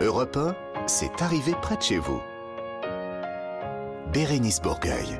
Europe 1, c'est arrivé près de chez vous. Bérénice Bourgueil.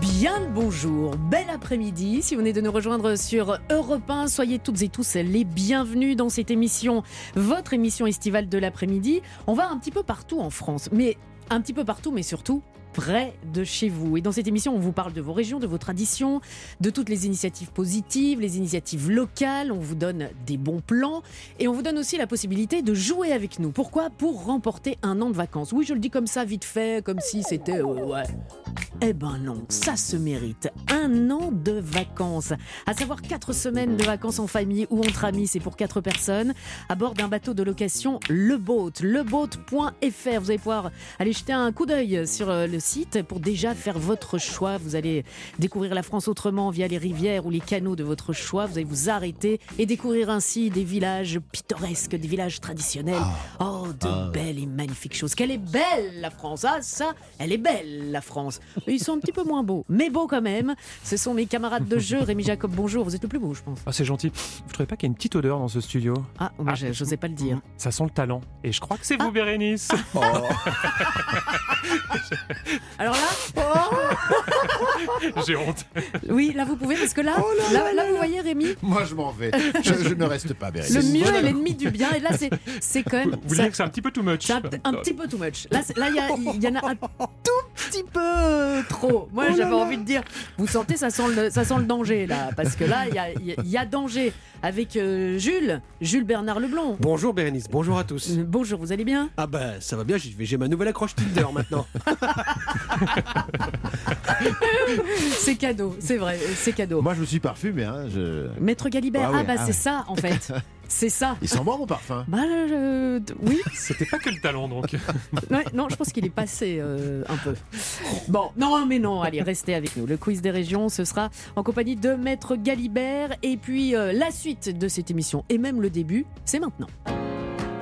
Bien le bonjour, bel après-midi. Si vous venez de nous rejoindre sur Europe 1, soyez toutes et tous les bienvenus dans cette émission, votre émission estivale de l'après-midi. On va un petit peu partout en France, mais un petit peu partout, mais surtout près de chez vous. Et dans cette émission, on vous parle de vos régions, de vos traditions, de toutes les initiatives positives, les initiatives locales. On vous donne des bons plans et on vous donne aussi la possibilité de jouer avec nous. Pourquoi? Pour remporter un an de vacances. Oui, je le dis comme ça, vite fait, comme si c'était... euh, ouais. Eh ben non, ça se mérite. Un an de vacances. À savoir quatre semaines de vacances en famille ou entre amis, c'est pour quatre personnes, à bord d'un bateau de location Le Boat, leboat.fr. Vous allez pouvoir aller jeter un coup d'œil sur euh, le site pour déjà faire votre choix. Vous allez découvrir la France autrement via les rivières ou les canaux de votre choix. Vous allez vous arrêter et découvrir ainsi des villages pittoresques, des villages traditionnels. Oh, de belles et magnifiques choses. Qu'elle est belle, la France. Ah, ça, elle est belle, la France. Ils sont un petit peu moins beaux, mais beaux quand même. Ce sont mes camarades de jeu. Rémi Jacob, bonjour. Vous êtes le plus beau, je pense. Ah, c'est gentil. Vous trouvez pas qu'il y a une petite odeur dans ce studio? Ah, moi, Ah. j'osais pas le dire. Ça sent le talent. Et je crois que c'est vous, Ah. Bérénice. Alors là, J'ai honte. oui, là, vous pouvez, parce que là, là, là, vous voyez, Rémi, Moi, je m'en vais. Je, je ne reste pas, Bérénice. le mieux est l'ennemi du bien. Et là, c'est c'est quand même. Vous ça- dites que c'est un petit peu too much. Un, un petit peu too much. Là, il y, en a un tout petit peu trop. Moi, j'avais envie de dire, vous sentez, ça sent le, ça sent le danger là, parce que là, il y a, il y a- il y a danger avec euh, Jules, Jules Bernard Leblond. Bonjour Bérénice, bonjour à tous. Euh, Bonjour, vous allez bien? Ah bah ça va bien, j'ai j'ai ma nouvelle accroche Tinder maintenant. C'est cadeau, c'est vrai, c'est cadeau. Moi, je me suis parfumé. Hein. Je... Maître Galibert, Ah ah, bah ah c'est ouais. ça en fait, c'est ça. Il sent bon, mon parfum. Bah oui, C'était pas que le talent, donc. Ouais, non, je pense qu'il est passé euh, un peu. Bon, non, mais non, allez, restez avec nous. Le quiz des régions, ce sera en compagnie de Maître Galibert. Et puis euh, la suite de cette émission, et même le début, c'est maintenant.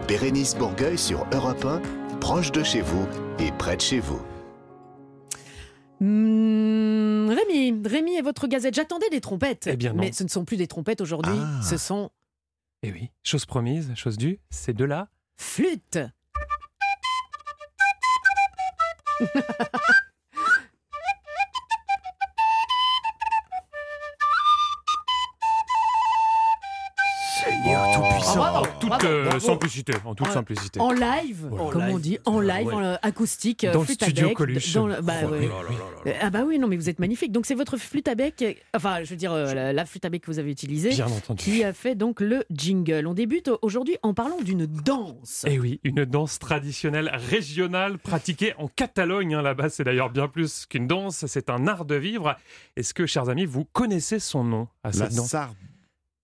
Bérénice Bourgueil sur Europe 1, proche de chez vous et près de chez vous. Hmm, Rémi, Rémi et votre gazette, j'attendais des trompettes. Eh bien non. Mais ce ne sont plus des trompettes aujourd'hui, Ah. ce sont Eh oui, chose promise, chose due, c'est de là. flûtes. toute euh, simplicité. En toute En- simplicité. En live, comme on live. dit, en live, Ouais. en, euh, acoustique, euh, Dans le à studio bec, Coluche. dans le- bah, Oh ouais. là là là là là. Euh, Ah bah oui, non mais vous êtes magnifique. Donc c'est votre flûte à bec, enfin je veux dire euh, la, la flûte à bec que vous avez utilisée, Bien entendu. qui a fait donc le jingle. On débute aujourd'hui en parlant d'une danse. Eh oui, une danse traditionnelle régionale pratiquée en Catalogne. hein, Là-bas, c'est d'ailleurs bien plus qu'une danse, c'est un art de vivre. Est-ce que, chers amis, vous connaissez son nom à La, cette danse.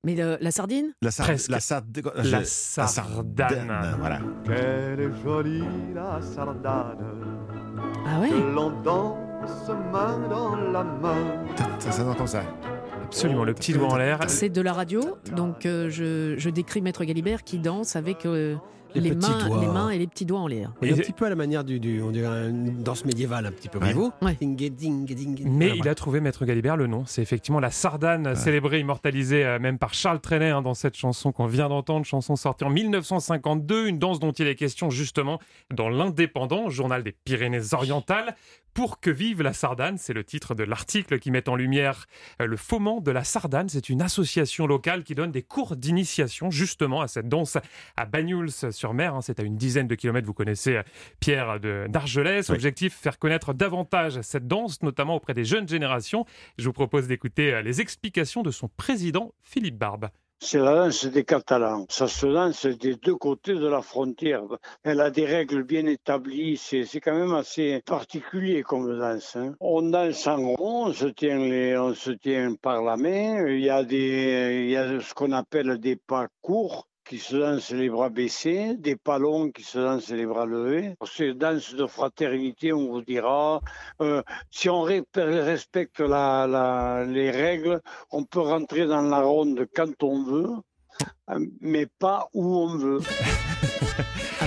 Mais le- la sardine la. Presque. la, sard... La sardane. Voilà. Quelle est jolie la sardane Ah ouais l'on danse main dans la main. Ça, ça entend ça. Absolument, le petit doigt en l'air. C'est de la radio, donc euh, je, je décris Maître Galibert qui danse avec euh, Les mains, doigts. les mains et les petits doigts en l'air. Et Et- un petit peu à la manière du, du- on dirait une danse médiévale un petit peu, Ouais. voyez-vous Ouais. Ding, ding, ding, ding. Mais Voilà, il a trouvé Maître Galibert le nom. C'est effectivement la sardane, célébrée, immortalisée euh, même par Charles Trenet hein, dans cette chanson qu'on vient d'entendre, chanson sortie en 1952, une danse dont il est question justement dans l'Indépendant, journal des Pyrénées-Orientales. Pour que vive la Sardane, c'est le titre de l'article qui met en lumière euh, le foment de la Sardane. C'est une association locale qui donne des cours d'initiation justement à cette danse à Banyuls-sur-Mer. hein. C'est à une dizaine de kilomètres, vous connaissez euh, Pierre de- d'Argelès. Objectif, faire connaître davantage cette danse, notamment auprès des jeunes générations. Je vous propose d'écouter euh, les explications de son président, Philippe Barbe. C'est la danse des Catalans. Ça se danse des deux côtés de la frontière. Elle a des règles bien établies. C'est quand même assez particulier comme danse. hein. On danse en rond, on se, tient les, on se tient par la main. Il y a, des, il y a ce qu'on appelle des pas courts qui se dansent les bras baissés, des pas longs qui se dansent les bras levés. C'est danse de fraternité, on vous dira. Euh, si on respecte les règles, on peut rentrer dans la ronde quand on veut, mais pas où on veut.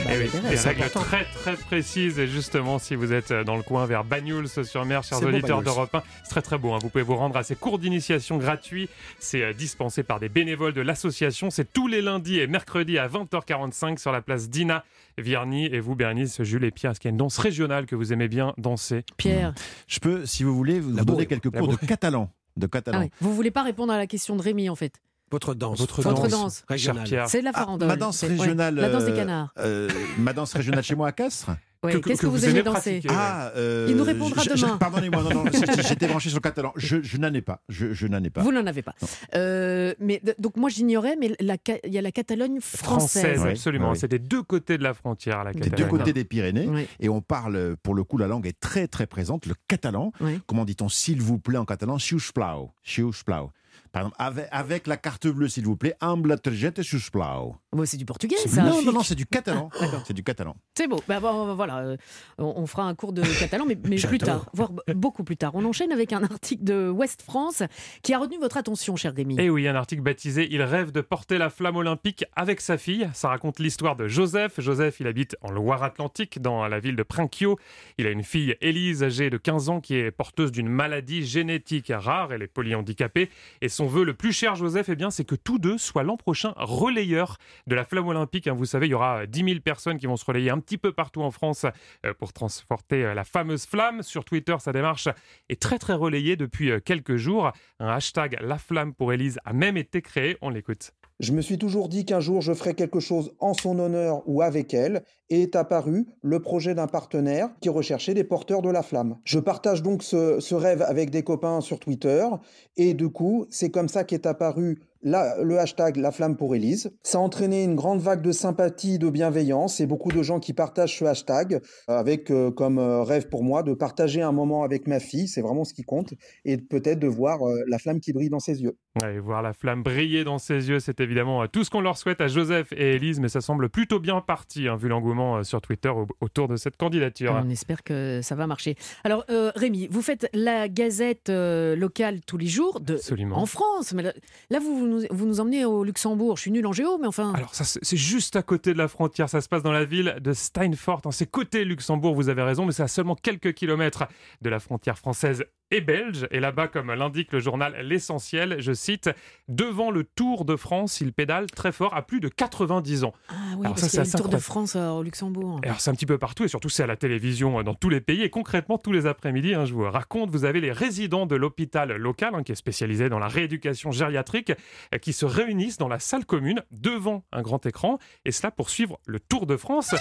Ah Eh oui, c'est des règles très très précises et justement si vous êtes dans le coin vers Bagnols-sur-Mer, chers auditeurs d'Europe 1, c'est très très beau. hein. Vous pouvez vous rendre à ces cours d'initiation gratuits. C'est euh, dispensé par des bénévoles de l'association. C'est tous les lundis et mercredis à 20h45 sur la place Dina Vierny. Et vous, Bernice, Jules et Pierre, est-ce qu'il y a une danse régionale que vous aimez bien danser? Pierre, Je peux, si vous voulez, vous La donner quelques cours de catalan. De ah catalan. oui. vous voulez pas répondre à la question de Rémi en fait? Votre danse. Votre Votre danse, Régionale. Pierre. C'est de la Ah, farandole. ma danse ouais, régionale. La danse des euh, canards. euh, ma danse régionale chez moi à Castres que- Qu'est-ce que, que vous vous aimez danser. Ah, euh, Il nous répondra demain. Pardonnez-moi, non, non, j'étais branché sur le catalan. Je, je n'en ai pas. Je, je n'en ai pas. Vous n'en avez pas. Euh, mais donc moi j'ignorais, mais il y a la Catalogne française. Française, Oui, absolument. oui. C'est des deux côtés de la frontière, la Des Catalogne. deux côtés des Pyrénées. Oui. Et on parle, pour le coup, la langue est très très présente. Le catalan, Oui. comment dit-on s'il vous plaît en catalan Siusplau. Siusplau. Par exemple, avec, avec la carte bleue, s'il vous plaît, siusplau. Bon, c'est du portugais ça. Non, non, non, c'est du catalan. Ah, d'accord. c'est du catalan. C'est beau. Bah, bon, voilà, euh, on, on fera un cours de catalan, mais, mais plus tard, voire beaucoup plus tard. On enchaîne avec un article de Ouest France qui a retenu votre attention, cher Rémi. Et oui, un article baptisé Il rêve de porter la flamme olympique avec sa fille. Ça raconte l'histoire de Joseph. Joseph, il habite en Loire-Atlantique, dans la ville de Princio. Il a une fille, Élise, âgée de 15 ans, qui est porteuse d'une maladie génétique rare. Elle est polyhandicapée. Et son vœu le plus cher, Joseph, eh bien, c'est que tous deux soient l'an prochain relayeurs de la flamme olympique. hein. Vous savez, il y aura 10 000 personnes qui vont se relayer un petit peu partout en France euh, pour transporter euh, la fameuse flamme. Sur Twitter, sa démarche est très très relayée depuis euh, quelques jours. Un hashtag La Flamme pour Élise a même été créé. On l'écoute. Je me suis toujours dit qu'un jour je ferais quelque chose en son honneur ou avec elle, et est apparu le projet d'un partenaire qui recherchait des porteurs de la flamme. Je partage donc ce, rêve avec des copains sur Twitter, et du coup, c'est comme ça qu'est apparu la- le hashtag La Flamme pour Élise. Ça a entraîné une grande vague de sympathie, de bienveillance, et beaucoup de gens qui partagent ce hashtag, avec euh, comme euh, rêve pour moi de partager un moment avec ma fille, c'est vraiment ce qui compte, et peut-être de voir euh, la flamme qui brille dans ses yeux. Ouais, voir la flamme briller dans ses yeux, c'est évidemment euh, tout ce qu'on leur souhaite à Joseph et Élise, mais ça semble plutôt bien parti, hein, vu l'engouement euh, sur Twitter au- autour de cette candidature. On espère que ça va marcher. Alors, euh, Rémi, vous faites la gazette euh, locale tous les jours de, Absolument. en France. Mais là, là, vous, vous vous nous emmenez au Luxembourg. Je suis nul en géo, mais enfin. Alors c'est juste à côté de la frontière, ça se passe dans la ville de Steinfort, hein. c'est côté Luxembourg, vous avez raison, mais c'est à seulement quelques kilomètres de la frontière française et belge. Et là-bas, comme l'indique le journal L'Essentiel, je cite, devant le Tour de France, il pédale très fort à plus de 90 ans. ah oui, alors parce ça, c'est le Tour de. France euh, au Luxembourg. Alors c'est un petit peu partout et surtout c'est à la télévision euh, dans tous les pays et concrètement tous les après-midi, hein, je vous raconte, vous avez les résidents de l'hôpital local hein, qui est spécialisé dans la rééducation gériatrique euh, qui se réunissent dans la salle commune devant un grand écran et cela pour suivre le Tour de France.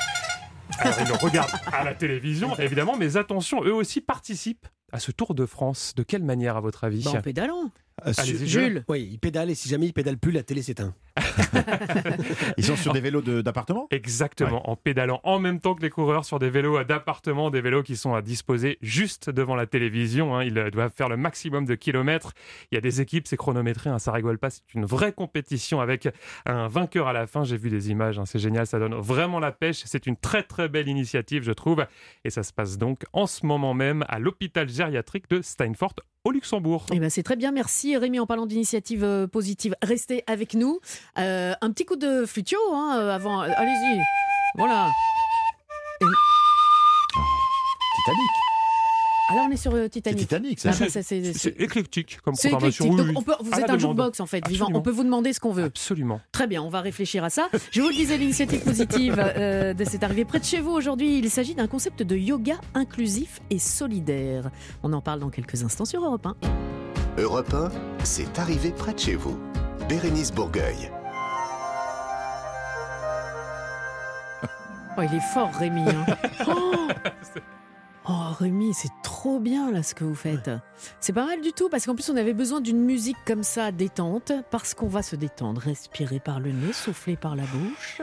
Alors ils le regardent à la télévision évidemment, mais attention, eux aussi participent à ce Tour de France. De quelle manière à votre avis Bah, en pédalant. Euh, Jules. Oui, il pédale et si jamais il pédale plus, la télé s'éteint. Ils sont sur des vélos de- d'appartement Exactement, en pédalant en même temps que les coureurs sur des vélos d'appartement, des vélos qui sont à disposer juste devant la télévision. hein. Ils euh, doivent faire le maximum de kilomètres. Il y a des équipes, c'est chronométré, hein, ça rigole pas. C'est une vraie compétition avec un vainqueur à la fin. J'ai vu des images, hein, c'est génial, ça donne vraiment la pêche. C'est une très très belle initiative, je trouve. Et ça se passe donc en ce moment même à l'hôpital gériatrique de Steinfort au Luxembourg. Eh ben, c'est très bien, merci Rémi. En parlant d'initiative euh, positive, restez avec nous. Euh, un petit coup de flutio hein, euh, avant. Allez-y. Voilà. Titanic. Alors on est sur euh, Titanic. Titanic, ça. Ah, bah, ça, c'est- éclectique comme programmation. éclectique. Donc oui. on peut, vous êtes un jukebox en fait, vivant. Absolument. On peut vous demander ce qu'on veut. Absolument. Très bien, on va réfléchir à ça. Je vous le disais, l'initiative positive euh, de cette arrivée près de chez vous aujourd'hui, il s'agit d'un concept de yoga inclusif et solidaire. On en parle dans quelques instants sur Europe 1. Europe 1, c'est arrivé près de chez vous. Bérénice Bourgueil. Oh, il est fort, Rémi. hein. Oh Oh, Rémi, c'est trop bien là ce que vous faites. C'est pas mal du tout parce qu'en plus on avait besoin d'une musique comme ça détente parce qu'on va se détendre, respirer par le nez, souffler par la bouche.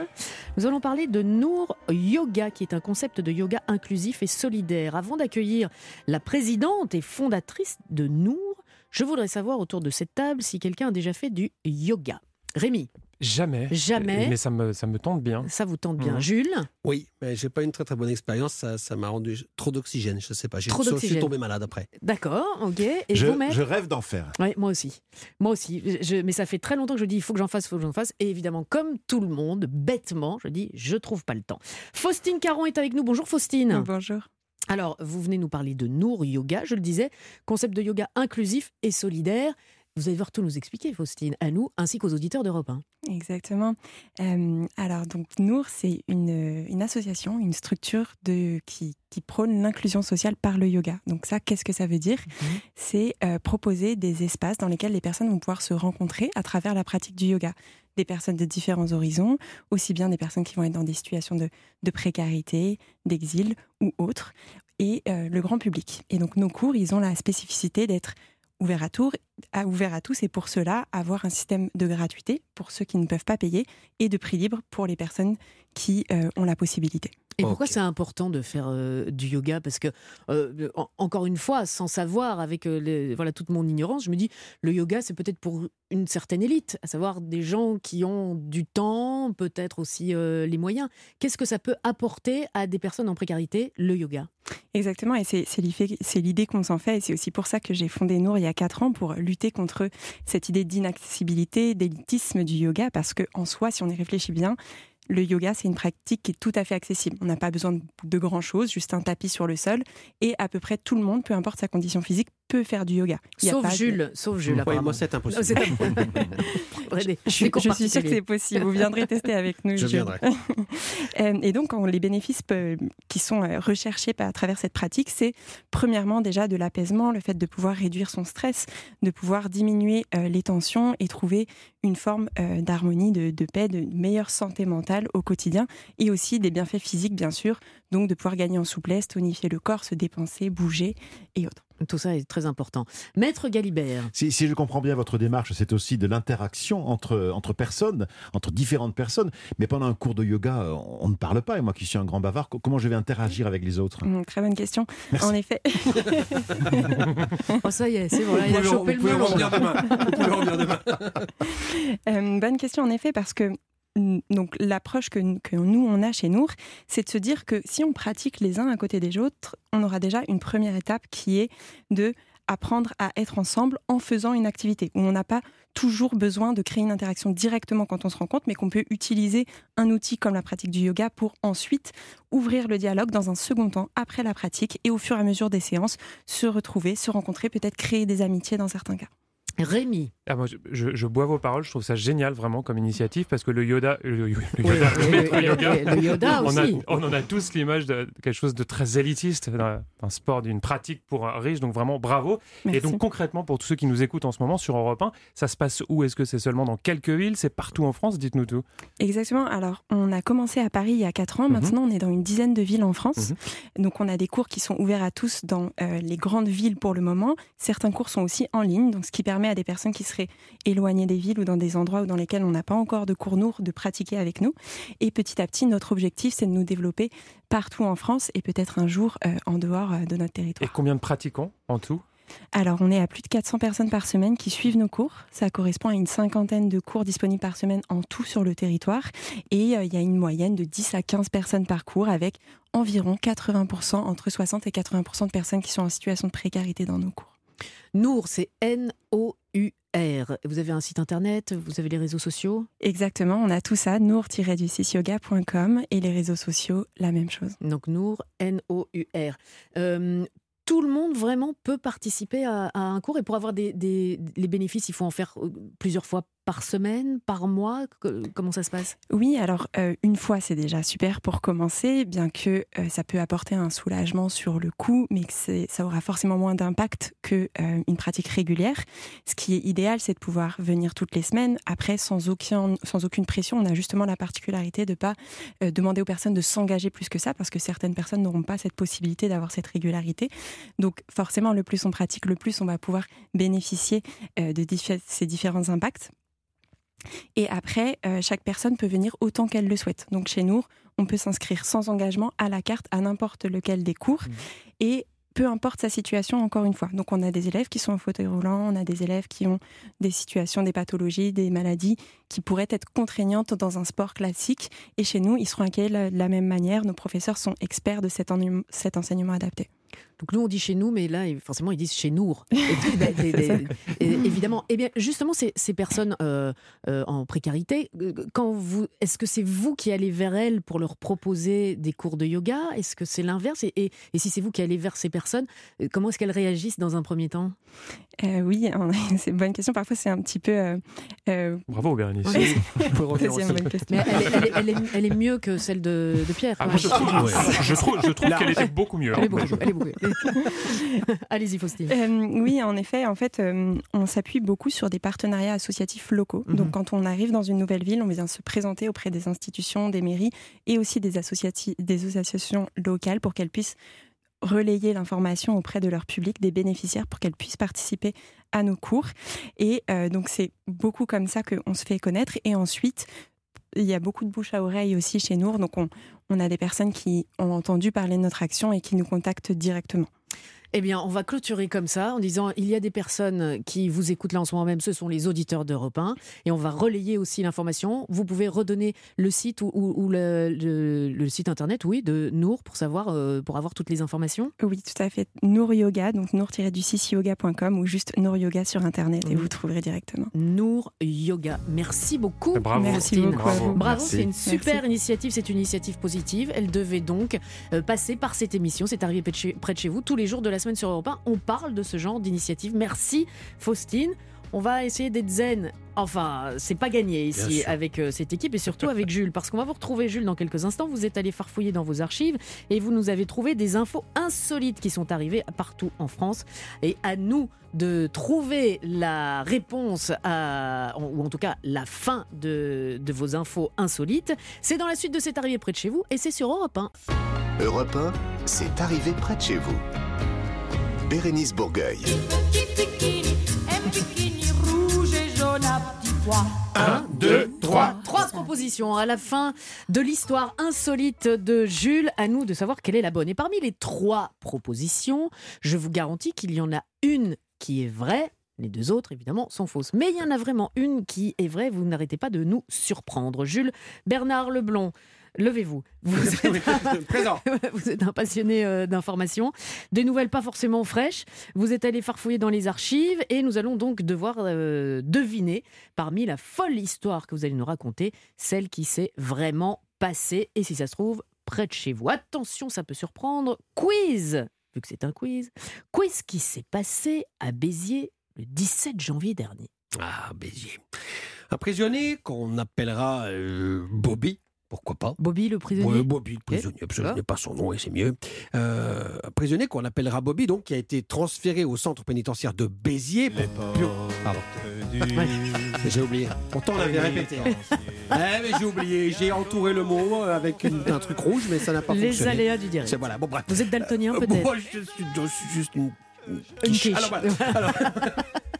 Nous allons parler de Nour Yoga qui est un concept de yoga inclusif et solidaire. Avant d'accueillir la présidente et fondatrice de Nour, je voudrais savoir autour de cette table si quelqu'un a déjà fait du yoga. Rémi, Jamais. Jamais. Mais ça me, ça me tente bien. Ça vous tente bien. Mhm. Jules Oui, mais j'ai pas une très très bonne expérience. Ça, ça m'a rendu trop d'oxygène. Je sais pas. J'ai- Trop Je d'oxygène. suis tombé malade après. D'accord, ok. Et je, vous, je rêve d'en faire. Ouais, moi aussi. Moi aussi. Je- mais ça fait très longtemps que je dis il faut que j'en fasse, il faut que j'en fasse. Et évidemment, comme tout le monde, bêtement, je dis je trouve pas le temps. Faustine Caron est avec nous. Bonjour Faustine. Bonjour. Alors, vous venez nous parler de Nour Yoga, je le disais, concept de yoga inclusif et solidaire. Vous allez devoir tout nous expliquer, Faustine, à nous ainsi qu'aux auditeurs d'Europe 1. Exactement. Euh, alors, donc, Nour, c'est une, une association, une structure de, qui, qui prône l'inclusion sociale par le yoga. Donc, ça, qu'est-ce que ça veut dire? C'est euh, proposer des espaces dans lesquels les personnes vont pouvoir se rencontrer à travers la pratique du yoga. Des personnes de différents horizons, aussi bien des personnes qui vont être dans des situations de, de précarité, d'exil ou autres, et euh, le grand public. Et donc, nos cours, ils ont la spécificité d'être ouvert à, tous et pour cela avoir un système de gratuité pour ceux qui ne peuvent pas payer et de prix libre pour les personnes qui euh, ont la possibilité. Et pourquoi c'est important de faire euh, du yoga? Parce que, euh, en- encore une fois, sans savoir, avec euh, les- voilà, toute mon ignorance, je me dis, le yoga, c'est peut-être pour une certaine élite, à savoir des gens qui ont du temps, peut-être aussi euh, les moyens. Qu'est-ce que ça peut apporter à des personnes en précarité, le yoga? Exactement, et c'est l'idée c'est l'idée qu'on s'en fait, et c'est aussi pour ça que j'ai fondé Nour il y a quatre ans, pour lutter contre cette idée d'inaccessibilité, d'élitisme du yoga, parce que en soi, si on y réfléchit bien, le yoga, c'est une pratique qui est tout à fait accessible. On n'a pas besoin de, grand-chose, juste un tapis sur le sol, et à peu près tout le monde, peu importe sa condition physique, peut faire du yoga. Il y a Sauf de- Jules, sauf Jules, moi, c'est impossible. Je, je suis sûre que c'est possible. Vous viendrez tester avec nous. Je Jules. viendrai. Euh, et donc, on- les bénéfices euh, qui sont euh, recherchés par- à travers cette pratique, c'est premièrement déjà de l'apaisement, le fait de pouvoir réduire son stress, de pouvoir diminuer les tensions et trouver une forme euh, d'harmonie, de, de paix, de meilleure santé mentale au quotidien, et aussi des bienfaits physiques, bien sûr, donc de pouvoir gagner en souplesse, tonifier le corps, se dépenser, bouger et autres. Tout ça est très important. Maître Galibert, Si, si je comprends bien votre démarche, c'est aussi de l'interaction entre, entre personnes, entre différentes personnes. Mais pendant un cours de yoga, on ne parle pas. Et moi qui suis un grand bavard, co- comment je vais interagir avec les autres? Hum, très bonne question. Merci. En effet, oh ça y est, c'est bon, là, il a chopé le pouvez melon. revenir demain. Vous pouvez revenir demain. Euh, bonne question en effet parce que donc l'approche que, nous on a chez Nour, c'est de se dire que si on pratique les uns à côté des autres, on aura déjà une première étape qui est de apprendre à être ensemble en faisant une activité où on n'a pas toujours besoin de créer une interaction directement quand on se rencontre, mais qu'on peut utiliser un outil comme la pratique du yoga pour ensuite ouvrir le dialogue dans un second temps après la pratique et au fur et à mesure des séances se retrouver, se rencontrer, peut-être créer des amitiés dans certains cas. Rémi. Ah, moi, je, je- je bois vos paroles, je trouve ça génial vraiment comme initiative parce que le Yoda, le, le- le Oui, Yoda, oui, le maître oui, yoga, oui, le Yoda on, a- aussi. on en a tous l'image de quelque chose de très élitiste, d'un sport, d'une pratique pour un riche, donc vraiment bravo. Merci. Et donc concrètement, pour tous ceux qui nous écoutent en ce moment sur Europe 1, ça se passe où? Est-ce que c'est seulement dans quelques villes? C'est partout en France? Dites-nous tout. Exactement. Alors, on a commencé à Paris il y a 4 ans. Mhm. Maintenant, on est dans une dizaine de villes en France. Donc, on a des cours qui sont ouverts à tous dans euh, les grandes villes pour le moment. Certains cours sont aussi en ligne, donc ce qui permet à des personnes qui seraient éloignées des villes ou dans des endroits où dans lesquels on n'a pas encore de cours Nour de pratiquer avec nous. Et petit à petit, notre objectif, c'est de nous développer partout en France et peut-être un jour euh, en dehors euh, de notre Et territoire. combien de pratiquants en tout? Alors, on est à plus de 400 personnes par semaine qui suivent nos cours. Ça correspond à une cinquantaine de cours disponibles par semaine en tout sur le territoire. Et euh, il y a une moyenne de 10 à 15 personnes par cours avec environ 80%, entre 60 et 80% de personnes qui sont en situation de précarité dans nos cours. Nour, c'est N-O-U-R. Vous avez un site internet, vous avez les réseaux sociaux? Exactement, on a tout ça, nour-du6yoga.com et les réseaux sociaux, la même chose. Donc Nour, N-O-U-R. Euh, tout le monde vraiment peut participer à, à un cours et pour avoir des, des- les bénéfices, il faut en faire euh, plusieurs fois par semaine, par mois Comment ça se passe? Oui, alors euh, une fois c'est déjà super pour commencer, bien que euh, ça peut apporter un soulagement sur le coût, mais que ça aura forcément moins d'impact que euh, pratique régulière. Ce qui est idéal, c'est de pouvoir venir toutes les semaines. Après, sans aucun, sans aucune pression, on a justement la particularité de pas euh, demander aux personnes de s'engager plus que ça, parce que certaines personnes n'auront pas cette possibilité d'avoir cette régularité. Donc forcément, le plus on pratique, le plus on va pouvoir bénéficier de ces différents impacts. Et après, euh, chaque personne peut venir autant qu'elle le souhaite. Donc chez nous, on peut s'inscrire sans engagement à la carte à n'importe lequel des cours. Et peu importe sa situation, encore une fois. Donc on a des élèves qui sont en fauteuil roulant, on a des élèves qui ont des situations, des pathologies, des maladies qui pourraient être contraignantes dans un sport classique. Et chez nous, ils seront accueillis de la même manière. Nos professeurs sont experts de cet, cet enseignement adapté. Donc nous on dit chez nous, mais là forcément ils disent chez nous. évidemment. Et eh bien justement ces, ces personnes euh, euh, en précarité, euh, quand vous, est-ce que c'est vous qui allez vers elles pour leur proposer des cours de yoga? Est-ce que c'est l'inverse? Et, et, si c'est vous qui allez vers ces personnes, comment est-ce qu'elles réagissent dans un premier temps? Oui, c'est une bonne question. Parfois c'est un petit peu. Bravo Bérénice. Mais elle, est, elle, est, mieux que celle de, Pierre. Ah, je, trouve, je, trouve, je trouve qu'elle était beaucoup mieux. Elle est beaucoup, elle est beaucoup Allez-y, Faustine. Euh, oui, en effet, en fait, euh, on s'appuie beaucoup sur des partenariats associatifs locaux. Mhm. Donc, quand on arrive dans une nouvelle ville, on vient se présenter auprès des institutions, des mairies et aussi des, des associations locales pour qu'elles puissent relayer l'information auprès de leur public, des bénéficiaires, pour qu'elles puissent participer à nos cours. Et euh, donc, c'est beaucoup comme ça qu'on se fait connaître. Et ensuite, il y a beaucoup de bouche à oreille aussi chez nous. Donc, on, on a des personnes qui ont entendu parler de notre action et qui nous contactent directement. Eh bien, on va clôturer comme ça en disant il y a des personnes qui vous écoutent là en ce moment même, ce sont les auditeurs d'Europe 1, et on va relayer aussi l'information. Vous pouvez redonner le site ou, le, site internet, oui, de Nour pour savoir, euh, pour avoir toutes les informations. Oui, tout à fait. Nour Yoga, donc nour-du6 yoga.com ou juste Nour Yoga sur internet et vous trouverez directement. Nour Yoga. Merci beaucoup. Bravo. Merci beaucoup. Bravo, c'est une super initiative, c'est une initiative positive. Elle devait donc euh, passer par cette émission. C'est arrivé près de chez vous tous les jours de la semaine sur Europe 1, on parle de ce genre d'initiative. Merci Faustine. On va essayer d'être zen. Enfin, c'est pas gagné ici avec euh, cette équipe et surtout avec Jules, parce qu'on va vous retrouver Jules dans quelques instants. Vous êtes allé farfouiller dans vos archives et vous nous avez trouvé des infos insolites qui sont arrivées partout en France. Et à nous de trouver la réponse à, ou en tout cas la fin de, de vos infos insolites. C'est dans la suite de C'est arrivé près de chez vous et c'est sur Europe 1. Europe 1, c'est arrivé près de chez vous. Bérénice Bourgueil. Un, deux, trois. Trois propositions à la fin de l'histoire insolite de Jules. À nous de savoir quelle est la bonne. Et parmi les trois propositions, je vous garantis qu'il y en a une qui est vraie. Les deux autres, évidemment, sont fausses. Mais il y en a vraiment une qui est vraie. Vous n'arrêtez pas de nous surprendre. Jules Bernard Leblond, levez-vous. Vous, êtes... un passionné euh, d'information. Des nouvelles pas forcément fraîches. Vous êtes allé farfouiller dans les archives et nous allons donc devoir euh, deviner parmi la folle histoire que vous allez nous raconter, celle qui s'est vraiment passée et si ça se trouve près de chez vous. Attention, ça peut surprendre. Quiz Vu que c'est un quiz. Quiz qui s'est passé à Béziers le 17 janvier dernier. Ah, Béziers. Un prisonnier qu'on appellera euh, Bobby pourquoi pas Bobby le prisonnier Bobby le prisonnier, je n'ai pas son nom et c'est mieux. Euh, un prisonnier qu'on appellera Bobby, donc, qui a été transféré au centre pénitentiaire de Béziers. Pardon. J'ai oublié. Pourtant, on l'avait répété. Hein. Eh, mais j'ai oublié. J'ai entouré le mot avec un truc rouge, mais ça n'a pas Les fonctionné. Les aléas du direct. Voilà, bon, Vous êtes daltonien, euh, peut-être Moi, je, suis juste une... Une quiche. Alors,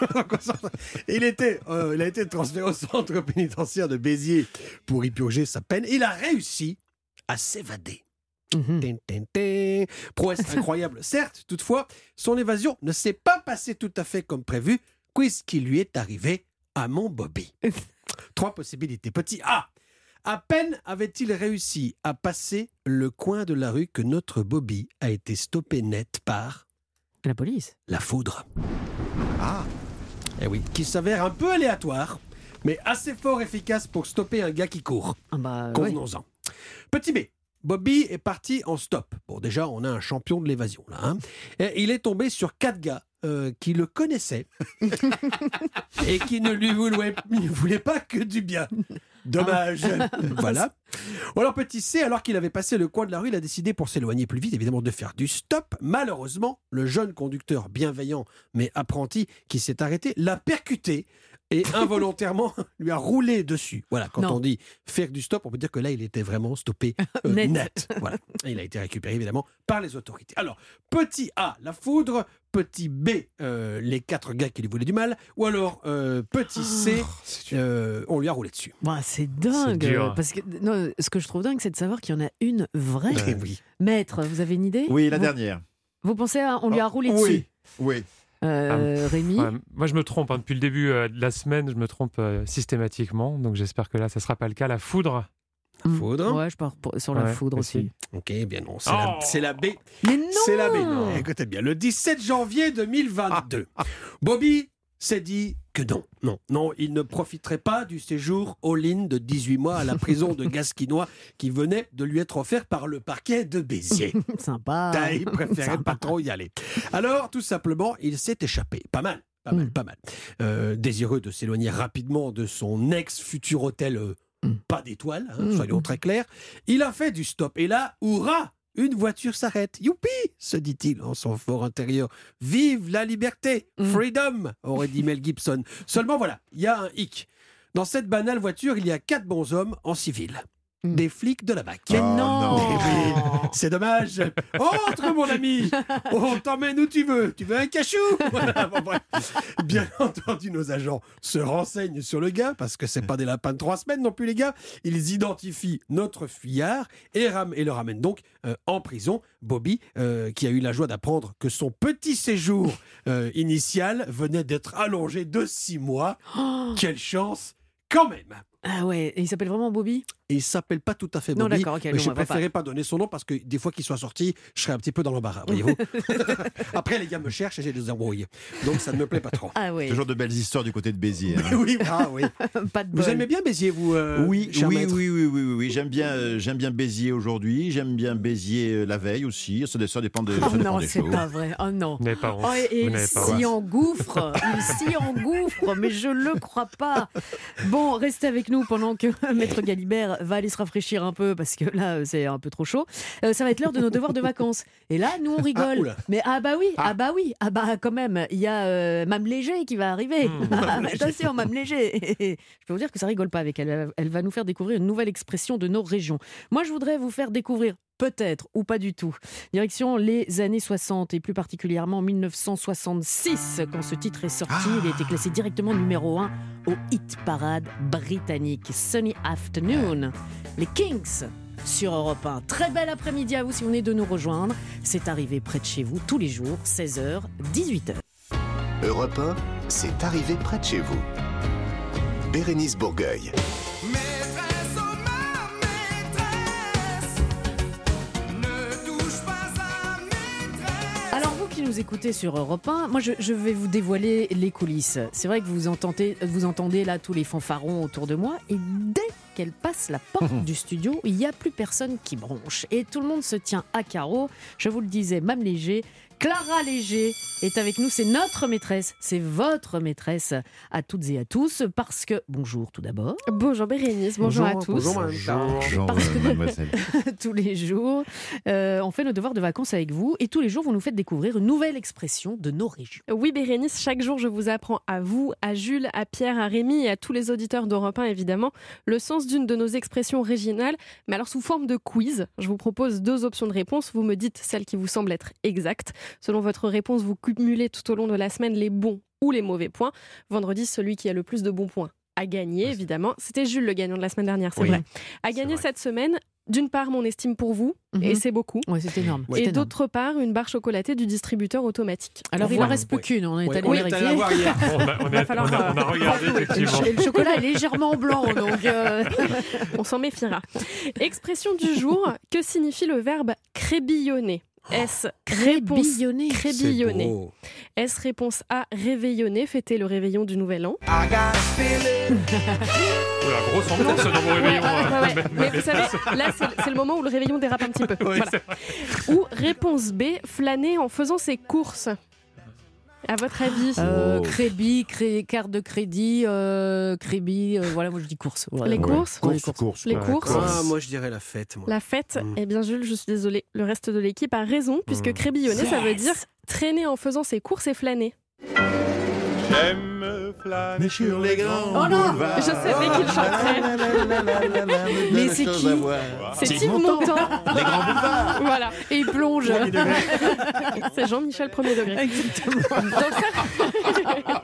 il, était, euh, il a été transféré au centre pénitentiaire de Béziers pour y purger sa peine. Il a réussi à s'évader. Mmh. Prouesse incroyable. Certes, toutefois, son évasion ne s'est pas passée tout à fait comme prévu, qui lui est arrivé à mon Bobby. Trois possibilités. Petit A. À peine avait-il réussi à passer le coin de la rue que notre Bobby a été stoppé net par la police. La foudre. Ah Eh oui, qui s'avère un peu aléatoire, mais assez fort efficace pour stopper un gars qui court. Ah bah, Convenons-en. Petit B. Bobby est parti en stop. Bon, déjà, on a un champion de l'évasion là. Hein. Et il est tombé sur quatre gars euh, qui le connaissaient et qui ne lui voulaient pas que du bien. Dommage. voilà. Ou alors petit C, alors qu'il avait passé le coin de la rue, il a décidé pour s'éloigner plus vite, évidemment, de faire du stop. Malheureusement, le jeune conducteur bienveillant mais apprenti qui s'est arrêté l'a percuté et involontairement lui a roulé dessus. Voilà, quand on dit faire du stop, on peut dire que là, il était vraiment stoppé euh, net. Voilà. il a été récupéré évidemment par les autorités. Alors, petit A, la foudre, petit B, euh, les quatre gars qui lui voulaient du mal, ou alors euh, petit C, oh, on lui a roulé dessus. Bah, c'est dingue. Parce que ce que je trouve dingue, c'est de savoir qu'il y en a une vraie. oui. Maître, vous avez une idée? Oui, la dernière. Vous pensez à, on lui a roulé dessus? Oui, oui. Euh, Rémi Ouais, moi, je me trompe. hein. Depuis le début euh, de la semaine, je me trompe euh, systématiquement. Donc, j'espère que là, ça sera pas le cas. La foudre. Hmm. Foudre. Ouais, je pars pour- sur la Ouais, foudre aussi. Ok, bien non, c'est la, Oh c'est la B. Mais non C'est la B. Non, écoutez bien, le 17 janvier 2022, Bobby s'est dit que non, non, non, il ne profiterait pas du séjour all-in de 18 mois à la prison de Gasquinois qui venait de lui être offert par le parquet de Béziers. Sympa. Il préférait Sympa. pas trop y aller. Alors, tout simplement, il s'est échappé. Pas mal. Pas mal, Mm. pas mal. Euh, désireux de s'éloigner rapidement de son ex-futur hôtel euh, Mm. pas d'étoiles, hein, Mm. soyons très clairs, il a fait du stop. Et là, hurrah Une voiture s'arrête. Youpi se dit-il en son fort intérieur. Vive la liberté Mm. Freedom aurait dit Mel Gibson. Seulement voilà, il y a un hic. Dans cette banale voiture, il y a quatre bons hommes en civil. Mm. Des flics de la BAC. Mais Oh, non, non. Oui, c'est dommage. Entre, mon ami. On t'emmène où tu veux. Tu veux un cachou? Voilà, bon, bref. Bien entendu, nos agents se renseignent sur le gars, parce que c'est pas des lapins de trois semaines non plus, les gars. Ils identifient notre fuyard et, ram- et le ramènent donc euh, en prison. Bobby, euh, qui a eu la joie d'apprendre que son petit séjour euh, initial venait d'être allongé de six mois. Oh. Quelle chance quand même Ah ouais, et il s'appelle vraiment Bobby? Et il s'appelle pas tout à fait Non, Bobby. d'accord, ok, mais non, j'ai on va préféré pas. donner son nom parce que des fois qu'il soit sorti, je serais un petit peu dans l'embarras, voyez-vous. Après, les gars me cherchent et j'ai des embrouilles. Donc ça ne me plaît pas trop. Ah ouais, Toujours de belles histoires du côté de Béziers. hein. oui, ah oui. pas de Vous bol. aimez bien Béziers, vous euh, Oui, cher oui, oui, oui, oui, oui, oui. J'aime bien, euh, j'aime bien Béziers aujourd'hui. J'aime bien Béziers euh, la veille aussi. Ça, ça dépend de, Oh ça non, c'est pas vrai. Oh non. Vous pas honte. Oh, et il pas s'y engouffre, il s'y engouffre, mais je le crois pas. Bon, restez avec nous pendant que Maître Galibert va aller se rafraîchir un peu parce que là, euh, c'est un peu trop chaud. Euh, ça va être l'heure de nos devoirs de vacances. Et là, nous, on rigole. oula. mais ah bah oui, ah. Ah. bah oui, ah bah quand même, il y a euh, Mme Léger qui va arriver. Mmh. Ah, attention, Mme Léger. je peux vous dire que ça rigole pas avec elle. Elle va nous faire découvrir une nouvelle expression de nos régions. Moi, je voudrais vous faire découvrir Peut-être ou pas du tout. Direction les années 60 et plus particulièrement 1966 quand ce titre est sorti. Il a été classé directement numéro 1 au hit parade britannique Sunny Afternoon. Les Kings sur Europe 1. Très bel après-midi à vous si vous venez de nous rejoindre. C'est arrivé près de chez vous tous les jours, 16h, 18h. Europe 1, c'est arrivé près de chez vous. Bérénice Bourgueil. Qui nous écoutez sur Europe 1, moi je, je vais vous dévoiler les coulisses. C'est vrai que vous entendez, vous entendez là tous les fanfarons autour de moi et dès qu'elle passe la porte du studio, il n'y a plus personne qui bronche et tout le monde se tient à carreau. Je vous le disais, Mme Léger, Clara Léger est avec nous, c'est notre maîtresse, c'est votre maîtresse à toutes et à tous parce que bonjour tout d'abord. Bonjour Bérénice, bonjour, à tous. Bonjour. Bonjour, Parce que- euh, mademoiselle. tous les jours. Euh, on fait nos devoirs de vacances avec vous et tous les jours, vous nous faites découvrir une nouvelle expression de nos régions. Oui Bérénice, chaque jour je vous apprends à vous, à Jules, à Pierre, à Rémi et à tous les auditeurs d'Europe 1 évidemment, le sens d'une de nos expressions régionales, mais alors sous forme de quiz. Je vous propose deux options de réponse, vous me dites celle qui vous semble être exacte. Selon votre réponse, vous cumulez tout au long de la semaine les bons ou les mauvais points. Vendredi, celui qui a le plus de bons points a gagné, évidemment. C'était Jules le gagnant de la semaine dernière, c'est Oui, vrai. A gagné vrai. cette semaine, d'une part, mon estime pour vous, Mhm. et c'est beaucoup. Ouais, c'est énorme. Et d'autre part, une barre chocolatée du distributeur automatique. Alors, il Voilà. en reste plus qu'une, on est allé vérifier. On a, regardé, effectivement. et le chocolat est légèrement blanc, donc euh, On s'en méfiera. Expression du jour, que signifie le verbe crébillonner? Est-ce réponse crébillonné. C'est crébillonner beau. Est-ce réponse A réveillonner, fêter le réveillon du nouvel an Oula, grosse ambiance dans mon réveillon. Ouais, ouais, ouais. euh, Mais vous savez, là c'est le moment où le réveillon dérape un petit peu. Voilà. Ou réponse B, flâner en faisant ses courses. À votre avis Euh, Oh. crédit, cré- carte de crédit, euh, crédit, euh, voilà, moi je dis course. Voilà. Les courses Ouais, Course, course. Les Ouais, courses Ah, moi je dirais la fête. Moi. La fête, Mm. eh bien Jules, je suis désolée, le reste de l'équipe a raison, puisque Mm. crébillonner, ça veut dire traîner en faisant ses courses et flâner. J'aime flâner sur les grands Oh non, boulevards. je savais qu'il chanterait. Mais Mais c'est qui C'est Yves Montand. Les grands boulevards. Voilà, Et il plonge. c'est Jean-Michel premier degré. Exactement. Dans sa-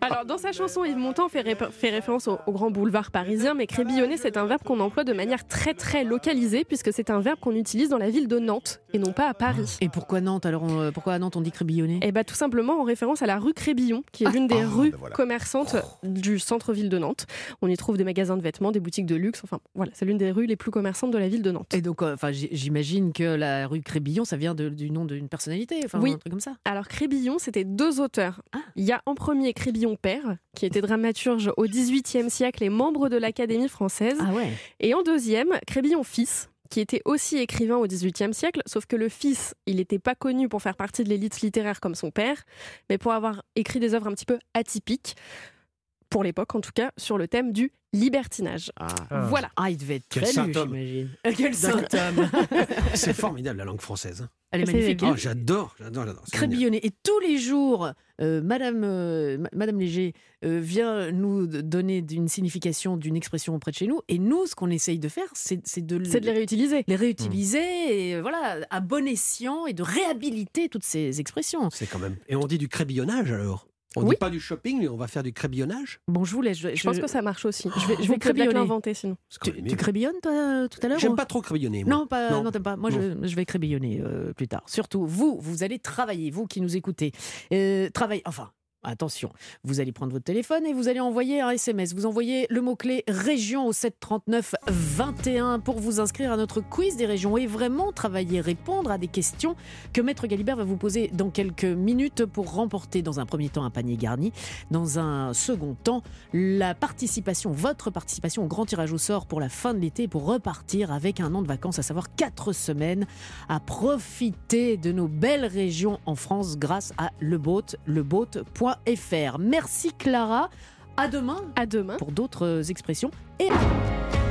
Alors, dans sa chanson, Yves Montand fait, ré- fait référence au, au grand boulevard parisien, mais crébillonner, c'est un verbe qu'on emploie de manière très très localisée, puisque c'est un verbe qu'on utilise dans la ville de Nantes et non pas à Paris. Et pourquoi Nantes Alors, on- pourquoi à Nantes on dit crébillonner? Et bah tout simplement en référence à la rue Crébillon, qui est l'une des Ah, rues ben voilà. commerçantes du centre-ville de Nantes. On y trouve des magasins de vêtements, des boutiques de luxe, enfin voilà, c'est l'une des rues les plus commerçantes de la ville de Nantes. Et donc, euh, enfin, j'imagine que la rue Crébillon, ça vient de- du nom d'une personnalité, enfin, Oui. un truc comme ça. Alors Crébillon, c'était deux auteurs. Ah. Il y a en premier Crébillon père, qui était dramaturge au XVIIIe siècle et membre de l'Académie française. Ah ouais. Et en deuxième, Crébillon fils, qui était aussi écrivain au XVIIIe siècle, sauf que le fils, il n'était pas connu pour faire partie de l'élite littéraire comme son père, mais pour avoir écrit des œuvres un petit peu atypiques, pour l'époque en tout cas, sur le thème du libertinage. Ah. Voilà. Ah, il devait être Quel très j'imagine. Quel saint homme. C'est formidable la langue française. hein. Elle est magnifique. Oh, j'adore, j'adore, j'adore. Crébillonner. Et tous les jours, euh, Madame, euh, Ma- Madame Léger euh, vient nous donner une signification d'une expression près de chez nous. Et nous, ce qu'on essaye de faire, c'est c'est de, C'est de les réutiliser. les réutiliser, et voilà, à bon escient, et de réhabiliter toutes ces expressions. C'est quand même. Et on dit du crébillonnage alors? On Oui. dit pas du shopping, mais on va faire du crébillonnage Bon, je vous laisse. Je, Je pense que ça marche aussi. je vais- je vais l'inventer sinon. Tu, tu crébillonnes, toi, tout à l'heure J'aime ou- pas trop crébillonner. moi. Non, pas, Non. non, t'aimes pas. Moi, je, je vais crébillonner euh, plus tard. Surtout, vous, vous allez travailler, vous qui nous écoutez. Euh, travailler, enfin, attention, vous allez prendre votre téléphone et vous allez envoyer un SMS. Vous envoyez le mot-clé région au 739 21 pour vous inscrire à notre quiz des régions et vraiment travailler, répondre à des questions que Maître Galibert va vous poser dans quelques minutes pour remporter dans un premier temps un panier garni, dans un second temps la participation, votre participation au grand tirage au sort pour la fin de l'été pour repartir avec un an de vacances, à savoir 4 semaines, à profiter de nos belles régions en France grâce à leboat, leboat.fr. Merci Clara. À demain À demain. pour d'autres expressions. Et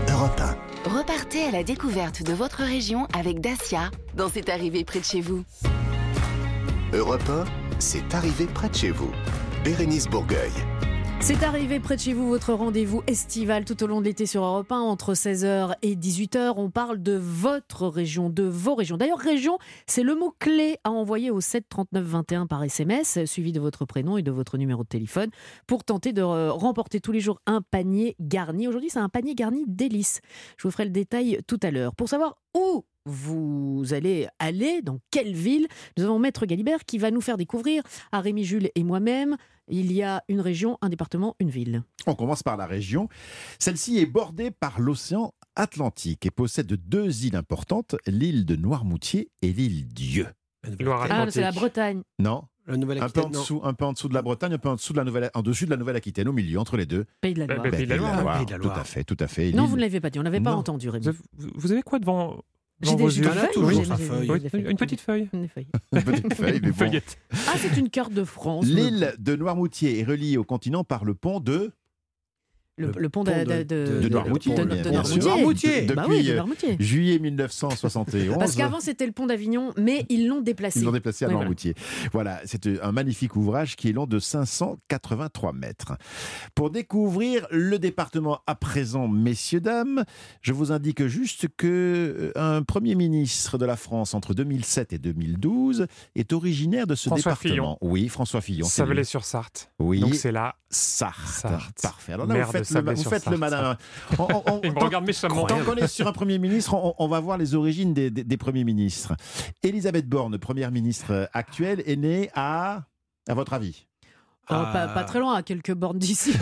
Europe 1. Repartez à la découverte de votre région avec Dacia dans cette arrivée près de chez vous. Europe 1, c'est arrivé près de chez vous. Bérénice Bourgueil. C'est arrivé près de chez vous, votre rendez-vous estival tout au long de l'été sur Europe 1, entre 16h et 18h. On parle de votre région, de vos régions. D'ailleurs, région, c'est le mot-clé à envoyer au 7 39 21 par SMS, suivi de votre prénom et de votre numéro de téléphone, pour tenter de euh, remporter tous les jours un panier garni. Aujourd'hui, c'est un panier garni délice. Je vous ferai le détail tout à l'heure. Pour savoir où vous allez aller, dans quelle ville, nous avons Maître Galibert qui va nous faire découvrir à Rémi Jules et moi-même il y a une région, un département, une ville. On commence par la région. Celle-ci est bordée par l'océan Atlantique et possède deux îles importantes, l'île de Noirmoutier et l'île Dieu. Ah, c'est la. Bretagne. Non La nouvelle un peu, en dessous, un peu en dessous de la Bretagne, un peu en dessous de la Nouvelle, en dessus de la Nouvelle-Aquitaine, au milieu, entre les deux. Pays de la Loire. bah, Pays de la Loire. Pays de la Tout à fait, tout à fait. non, vous ne l'avez pas dit, on n'avait pas Non. entendu, Rémi. Vous avez quoi devant, J'ai des, yeux. Une petite feuille. Une feuille. Une petite feuille, mais Une bon. feuillette. Ah, c'est une carte de France. L'île de Noirmoutier est reliée au continent par le pont de, Le, pont pont de, de- de, de Noirmoutier. Noirmoutier. De- Bah depuis oui, de euh, Noirmoutier. juillet 1971. Parce qu'avant, c'était le pont d'Avignon, mais ils l'ont déplacé. Ils l'ont déplacé à Oui, voilà. Noirmoutier. Voilà, c'est un magnifique ouvrage qui est long de 583 mètres. Pour découvrir le département à présent, messieurs, dames, je vous indique juste que euh, un Premier ministre de la France entre 2007 et 2012 est originaire de ce François département. Oui, François Fillon. Savelay-sur-Sarthe. Oui, Donc c'est là. Sarthe. Sarthe. Parfait. Alors là, Maire vous de faites, le, vous faites le malin. On- on- on- tant-. Tant qu'on est sur un Premier ministre, on, on va voir les origines des, des- des premiers ministres. Elisabeth Borne, Première ministre actuelle, est née à... À votre avis? Oh, pas, pas très loin, à quelques bornes d'ici.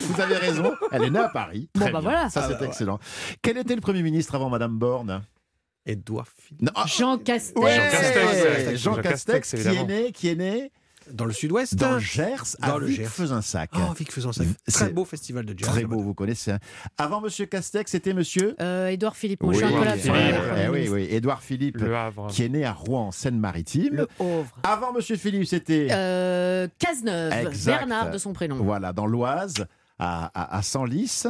Vous avez raison, elle est née à Paris. Bon, bah bien. voilà. Ça, Ah, c'est bah, ouais. excellent. Quel était le Premier ministre avant Madame Borne? Edouard Philippe. Non, ah, Jean Castex. ouais, Jean Castex, Jean Jean Castex, Castex, qui est né, qui est né Dans le sud-ouest dans le Gers, Dans à le Vic Gers. Fezensac. Oh, Vic faisant ça. C'est- Très beau festival de jazz. Très beau, vous connaissez. hein. Avant Monsieur Castex, c'était Monsieur Euh, Édouard Philippe, suis Oui, Philippe. les- eh oui, oui, Édouard Philippe, Le Havre. qui est né à Rouen, en Seine-Maritime. Le Havre. Avant Monsieur Philippe, c'était Euh, Cazeneuve, Exact. Bernard de son prénom. voilà dans l'Oise, à, à, à Senlis.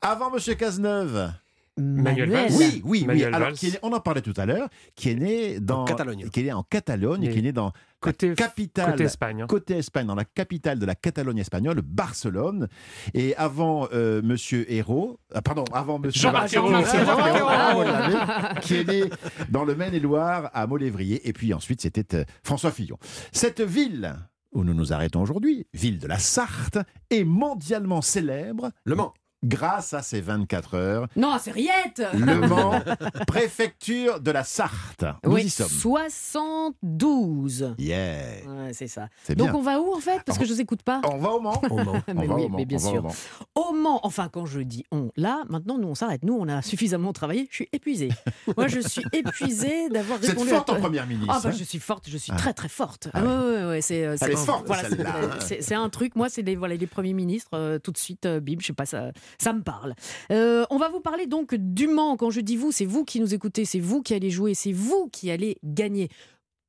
Avant Monsieur Cazeneuve, Manuel Valls. oui, oui, oui. Alors, Valls. est on en parlait tout à l'heure, qui est né dans En Catalogne. qui est né en Catalogne, et qui est né dans Côté, la capitale. côté Espagne. hein. Côté Espagne, dans la capitale de la Catalogne espagnole, Barcelone. Et avant euh, Monsieur Hérault, ah, pardon, avant Monsieur Jean-Marc ah, qui est né dans le Maine-et-Loire à Molévrier. Et puis ensuite, c'était euh, François Fillon. Cette ville où nous nous arrêtons aujourd'hui, ville de la Sarthe, est mondialement célèbre. Le Mans. Grâce à ses 24 heures. Non, c'est Riette Le Mans, préfecture de la Sarthe. Nous Oui, y sommes. 72. Yeah. Ouais, c'est ça. C'est Donc bien. on va où en fait? Parce que je vous écoute pas. On va au Mans Au Mans. On mais va oui, au Mans, mais bien on va au sûr. Mans. Au Mans, enfin quand je dis on, là, maintenant nous on s'arrête. Nous on a suffisamment travaillé. Je suis épuisée. Moi je suis épuisée d'avoir Vous êtes répondu forte à... en première ministre. Ah bah, hein je suis forte, je suis Ah. très très forte. Ah Ah, ouais, ouais, ouais, c'est, euh, c'est- voilà, celle-là. c'est, c'est un truc. Moi, c'est les voilà les premiers ministres euh, tout de suite. euh, bim, je sais pas ça, ça me parle. Euh, on va vous parler donc du Mans. Quand je dis vous, c'est vous qui nous écoutez, c'est vous qui allez jouer, c'est vous qui allez gagner.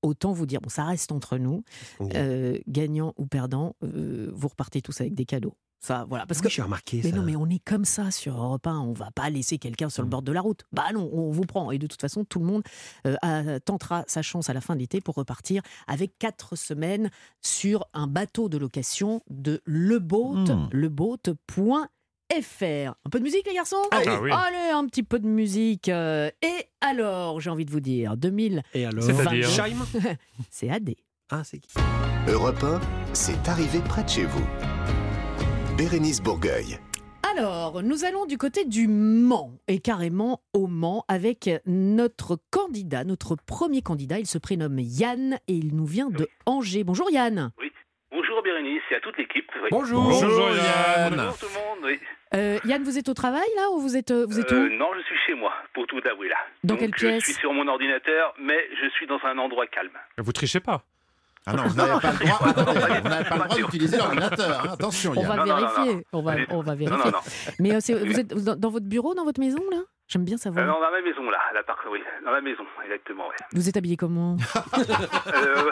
Autant vous dire, bon, ça reste entre nous, euh, gagnant ou perdant, euh, vous repartez tous avec des cadeaux. Ça, voilà, parce Oui, que j'ai remarqué mais ça. non, mais on est comme ça sur Europe 1. On va pas laisser quelqu'un sur le bord de la route. Bah non, on vous prend. Et de toute façon, tout le monde euh, a- tentera sa chance à la fin de l'été pour repartir avec quatre semaines sur un bateau de location de leboat, Hmm. leboat.fr. Un peu de musique, les garçons Allez. Ah oui. Allez, un petit peu de musique. euh, Et alors, j'ai envie de vous dire, 2000, Et alors c'est AD. Ah, c'est qui Europe 1, c'est arrivé près de chez vous. Bérénice Bourgueil. Alors, nous allons du côté du Mans, et carrément au Mans, avec notre candidat, notre premier candidat. Il se prénomme Yann et il nous vient de Angers. Bonjour Yann. Bonjour Bérénice et à toute l'équipe. oui. Bonjour. Bonjour Yann. Bonjour tout le monde. Oui. Euh, Yann, vous êtes au travail là ou vous êtes, euh, vous êtes Euh, où non, je suis chez moi, pour tout avouer là. Dans Donc, quelle pièce Je suis sur mon ordinateur, mais je suis dans un endroit calme. Vous trichez pas. Ah non, vous n'avez pas le droit, d'utiliser l'ordinateur. hein. Attention, On va Non, non, non, vérifier. non. On va, on vérifier. Mais euh, vous êtes dans, dans votre bureau, dans votre maison là? J'aime bien Euh, savoir. non, dans ma maison là, la part, oui, dans la maison, exactement. Ouais. Vous êtes habillé comment? Euh,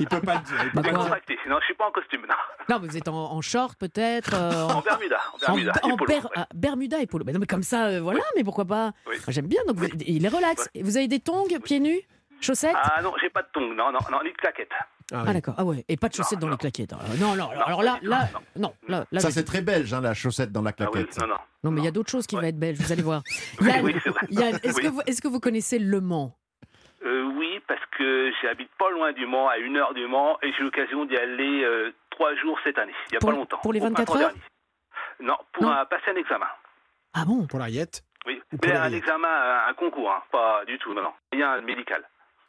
Il peut pas le dire. il peut pas contracté. non, je suis pas en costume, non. Non, mais vous êtes en, en short peut-être euh, En Bermuda, en Bermuda, en et polo, ber- ouais. ah, Bermuda et polo. Mais non, mais comme ça, euh, voilà, mais pourquoi pas? Oui. J'aime bien, donc vous- il est relax. Vous avez des tongs, pieds nus? Chaussettes Ah non, j'ai pas de tongs, non, non, non, ni de claquettes. Ah, Ah oui. d'accord, ah ouais, et pas de chaussettes Non, dans non. les claquettes. Alors, non, non, alors, Non, là, non. non, là, là, Ça, c'est très belge, hein, la chaussette dans la Ah oui, claquette. non, non. non, mais il y a d'autres choses qui Ouais. vont être belles, vous allez voir. Oui, oui, est-ce Oui. que, vous, est-ce que vous connaissez Le Mans? Euh, oui, parce que j'habite pas loin du Mans, à une heure du Mans, et j'ai eu l'occasion d'y aller euh, trois jours cette année, il y a Pour- pas longtemps. pour les au 24 printemps heures? Non, pour Non. un, passer un examen. Ah bon? Pour l'Ariette Oui, Ou pour mais les un examen, un, concours, hein, pas du tout, non, non. Rien médical.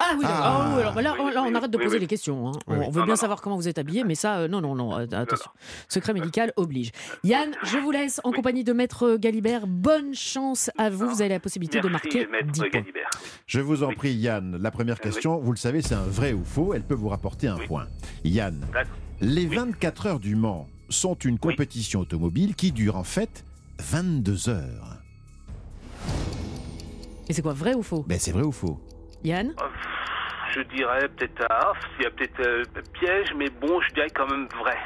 Ah oui, Ah. ah oui, alors bah là, Oui, là, on arrête de poser oui. les questions. hein. Oui, On oui. veut Non, bien non, savoir comment vous êtes habillé, mais ça, euh, non, non, non, euh, attention. Secret médical oblige. Yann, je vous laisse en Oui. compagnie de Maître Galibert. Bonne chance à vous. Vous avez la possibilité de marquer maître 10 points. Galibert. Je vous en Oui. prie, Yann. La première Oui. question, vous le savez, c'est un vrai ou faux. Elle peut vous rapporter un Oui. point. Yann, les Oui. 24 heures du Mans sont une compétition automobile qui dure en fait 22 heures. Et c'est quoi, vrai ou faux? Ben, c'est vrai ou faux Yann Oh, Je dirais peut-être, ah, il y a peut-être euh, piège, mais bon, je dirais quand même vrai.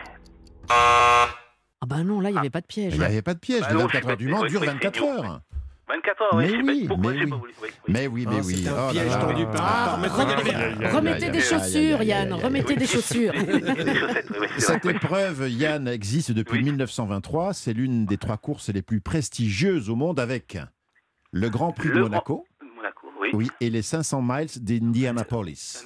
Ah bah non, là, il n'y avait pas de piège. Il n'y avait pas de piège. Bah les non, 24 je heures du Mans oui, 24 c'est idiot, heures. 24 heures, oui, Mais oui, mais oui. pas voulu. Oui, oui. Mais oui, mais Ah, un Oh piège tendu par, remettez- des chaussures, Yann. Remettez des chaussures. Cette épreuve, Yann, existe depuis Oui. 1923. C'est l'une des trois courses les plus prestigieuses au monde avec le Grand Prix de Le Monaco, oui. oui, et les 500 miles d'Indianapolis.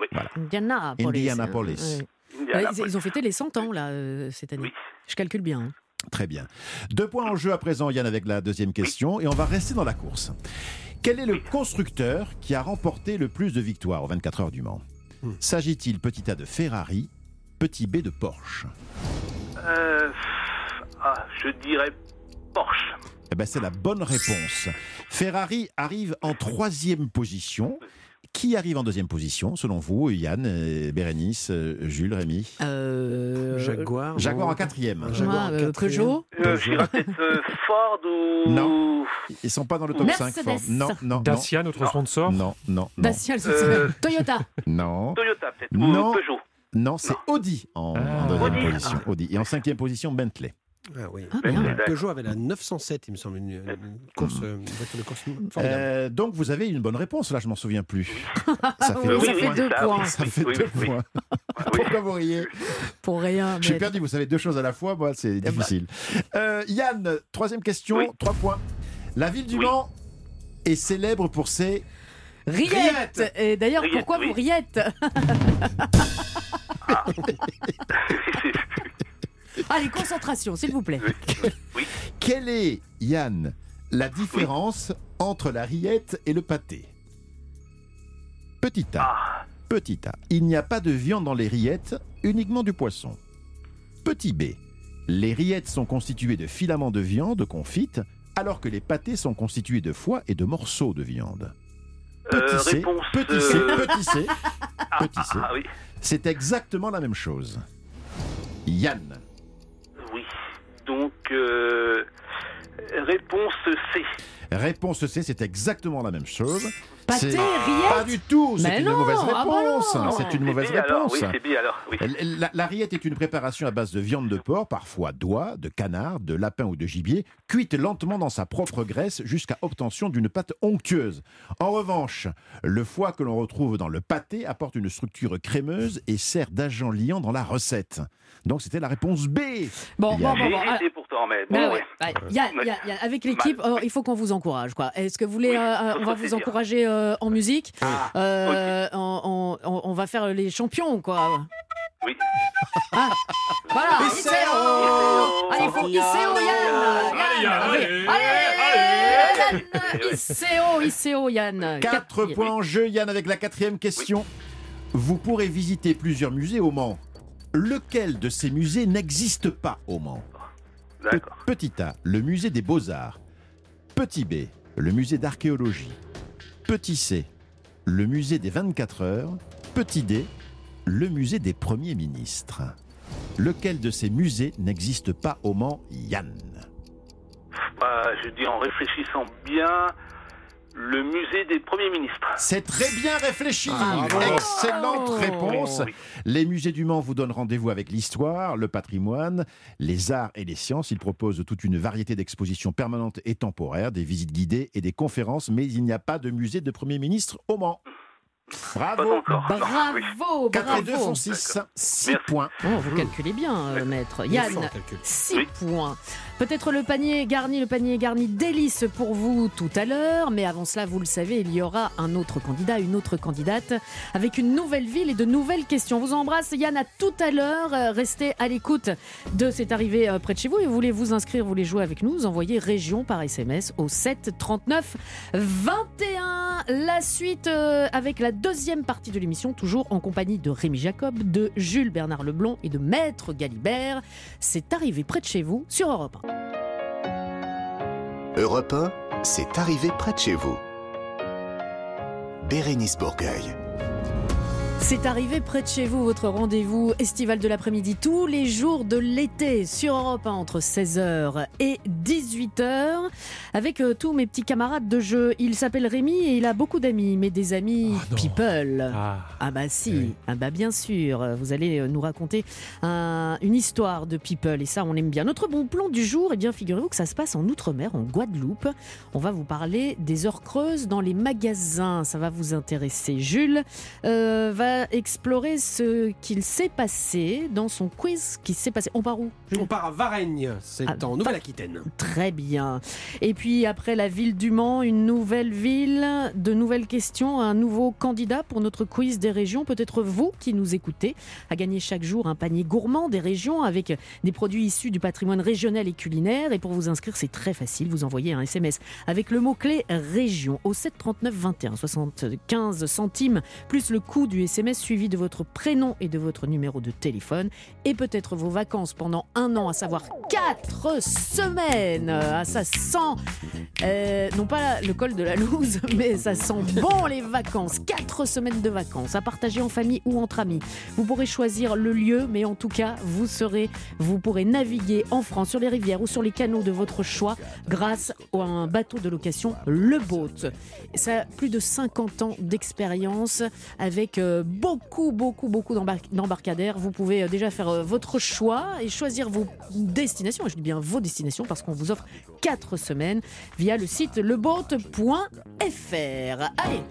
Oui. Indianapolis. Indianapolis. ils, ils ont fêté les 100 ans, là, euh, cette année. Oui. Je calcule bien. hein. Très bien. Deux points en jeu à présent, Yann, avec la deuxième question. Et on va rester dans la course. Quel est le constructeur qui a remporté le plus de victoires aux 24 heures du Mans? Hmm. S'agit-il petit A de Ferrari, petit B de Porsche? Euh, ah, je dirais Porsche. Eh ben, c'est la bonne réponse. Ferrari arrive en troisième position. Qui arrive en deuxième position, selon vous, Yann, euh, Bérénice, euh, Jules, Rémi Euh, Jaguar. Jaguar en quatrième. Jaguar en quatrième. Peugeot peut-être Ford ou... Non. Ils sont pas dans le top Mercedes. 5. Ford. Non, non. Dacia, notre sponsor. Non, non, non. Dacia, le Euh, Toyota. Non, Toyota peut-être, Non. ou Peugeot. non, c'est Audi en, en Ah. deuxième Audi. position. Audi. Et en cinquième position, Bentley. Ah oui. Ah, Ben, bien. Peugeot avait la 907, il me semble, une, une course, une voiture de course formidable. Euh, donc vous avez une bonne réponse, là je m'en souviens plus. Ça Oui, oui, ça oui, fait deux ça, points. oui. Ça fait Oui, deux oui, oui. points. Oui. Pourquoi vous riez Pour rien. Je suis mais- perdu, vous savez deux choses à la fois, moi c'est bah. difficile. Euh, Yann, troisième question, Oui. trois points. La ville du Oui. Mans est célèbre pour ses... Riette. Riette. Et d'ailleurs, pourquoi oui. vous riette Allez, concentration, s'il vous plaît. Quelle est, Yann, la différence entre la rillette et le pâté? Petit A. Petit A. Il n'y a pas de viande dans les rillettes, uniquement du poisson. Petit B. Les rillettes sont constituées de filaments de viande confite, alors que les pâtés sont constitués de foie et de morceaux de viande. Petit Euh, C, réponse, petit C, euh, petit C, petit C. Ah oui, C'est exactement la même chose. Yann. Oui. Donc, euh, réponse C. Réponse C, c'est exactement la même chose. Pâté, C'est- rillette Pas du tout, c'est Mais une non, mauvaise ah bah réponse. non. c'est une mauvaise réponse. oui, c'est B alors, oui. La, la rillette est une préparation à base de viande de porc, parfois d'oie, de canard, de lapin ou de gibier, cuite lentement dans sa propre graisse jusqu'à obtention d'une pâte onctueuse. En revanche, le foie que l'on retrouve dans le pâté apporte une structure crémeuse et sert d'agent liant dans la recette. Donc c'était la réponse B. Bon, bon, bon, bon. ah, pourtant, mais ouais, ouais. ouais. Avec l'équipe, euh, il faut qu'on vous encourage. quoi. Est-ce que vous voulez, euh, euh, on va vous encourager euh, en musique Ah, Euh, on, on- on va faire les champions, quoi. Oui. Ah, voilà, Isseo Allez, il faut Isseo, Yann Allez, Yann, Allez, allez, allez, Yann Isseo, Isseo, Yann 4 points en jeu, Yann, avec la quatrième question. Vous pourrez visiter plusieurs musées au Mans. Lequel de ces musées n'existe pas au Mans Pe- Petit A, le musée des Beaux-Arts. Petit B, le musée d'archéologie. Petit C, le musée des 24 heures. Petit D, le musée des premiers ministres. Lequel de ces musées n'existe pas au Mans, Yann? Bah, je dis en réfléchissant bien, le musée des premiers ministres. C'est très bien réfléchi. Ah. Excellente Oh. réponse. Oui. Les musées du Mans vous donnent rendez-vous avec l'histoire, le patrimoine, les arts et les sciences. Ils proposent toute une variété d'expositions permanentes et temporaires, des visites guidées et des conférences, mais il n'y a pas de musée de Premier ministre au Mans. Bravo. Bravo, 4 et 2 bravo. font 6. 6 points. Oh, vous calculez bien, euh, maître. Est Yann, fort, le calcul. 6 points. Peut-être le panier garni, le panier garni délice pour vous tout à l'heure. Mais avant cela, vous le savez, il y aura un autre candidat, une autre candidate, avec une nouvelle ville et de nouvelles questions. On vous embrasse, Yann, à tout à l'heure. Euh, Restez à l'écoute de cette arrivée euh, près de chez vous. Et vous voulez vous inscrire, vous voulez jouer avec nous, vous envoyez région par SMS au 7 39 21. La suite euh, avec la deuxième partie de l'émission, toujours en compagnie de Rémi Jacob, de Jules Bernard Leblond et de Maître Galibert. C'est arrivé près de chez vous sur Europe 1. Europe 1, c'est arrivé près de chez vous. Bérénice Bourgueil. C'est arrivé près de chez vous, votre rendez-vous estival de l'après-midi, tous les jours de l'été sur Europe 1 entre 16h et 18h, avec euh, tous mes petits camarades de jeu. Il s'appelle Rémi et il a beaucoup d'amis, mais des amis people. Ah, bah si, ah bah bien sûr, vous allez euh, nous raconter un- une histoire de people et ça on aime bien. Notre bon plan du jour, eh bien figurez-vous que ça se passe en Outre-mer, en Guadeloupe. On va vous parler des heures creuses dans les magasins, ça va vous intéresser. Jules euh, va explorer ce qu'il s'est passé dans son quiz qui s'est passé. On part où? On part à Varennes, c'est Ah, en Nouvelle-Aquitaine. Très bien. Et puis après la ville du Mans, une nouvelle ville, de nouvelles questions, un nouveau candidat pour notre quiz des régions. Peut-être vous qui nous écoutez, à gagner chaque jour un panier gourmand des régions avec des produits issus du patrimoine régional et culinaire. Et pour vous inscrire, c'est très facile. Vous envoyez un SMS avec le mot-clé région au 739 21 75 centimes plus le coût du SMS suivi de votre prénom et de votre numéro de téléphone et peut-être vos vacances pendant un an, à savoir 4 semaines. Ah, ça sent, euh, non pas le col de la loose, mais ça sent bon les vacances. 4 semaines de vacances à partager en famille ou entre amis. Vous pourrez choisir le lieu, mais en tout cas, vous serez, vous pourrez naviguer en France sur les rivières ou sur les canaux de votre choix grâce à un bateau de location, le Boat. Ça a plus de 50 ans d'expérience avec euh, beaucoup, beaucoup, beaucoup d'embar- d'embarcadères. Vous pouvez euh, déjà faire euh, votre choix et choisir vos destinations. Et je dis bien vos destinations parce qu'on vous offre 4 semaines via le site leboat.fr. Allez,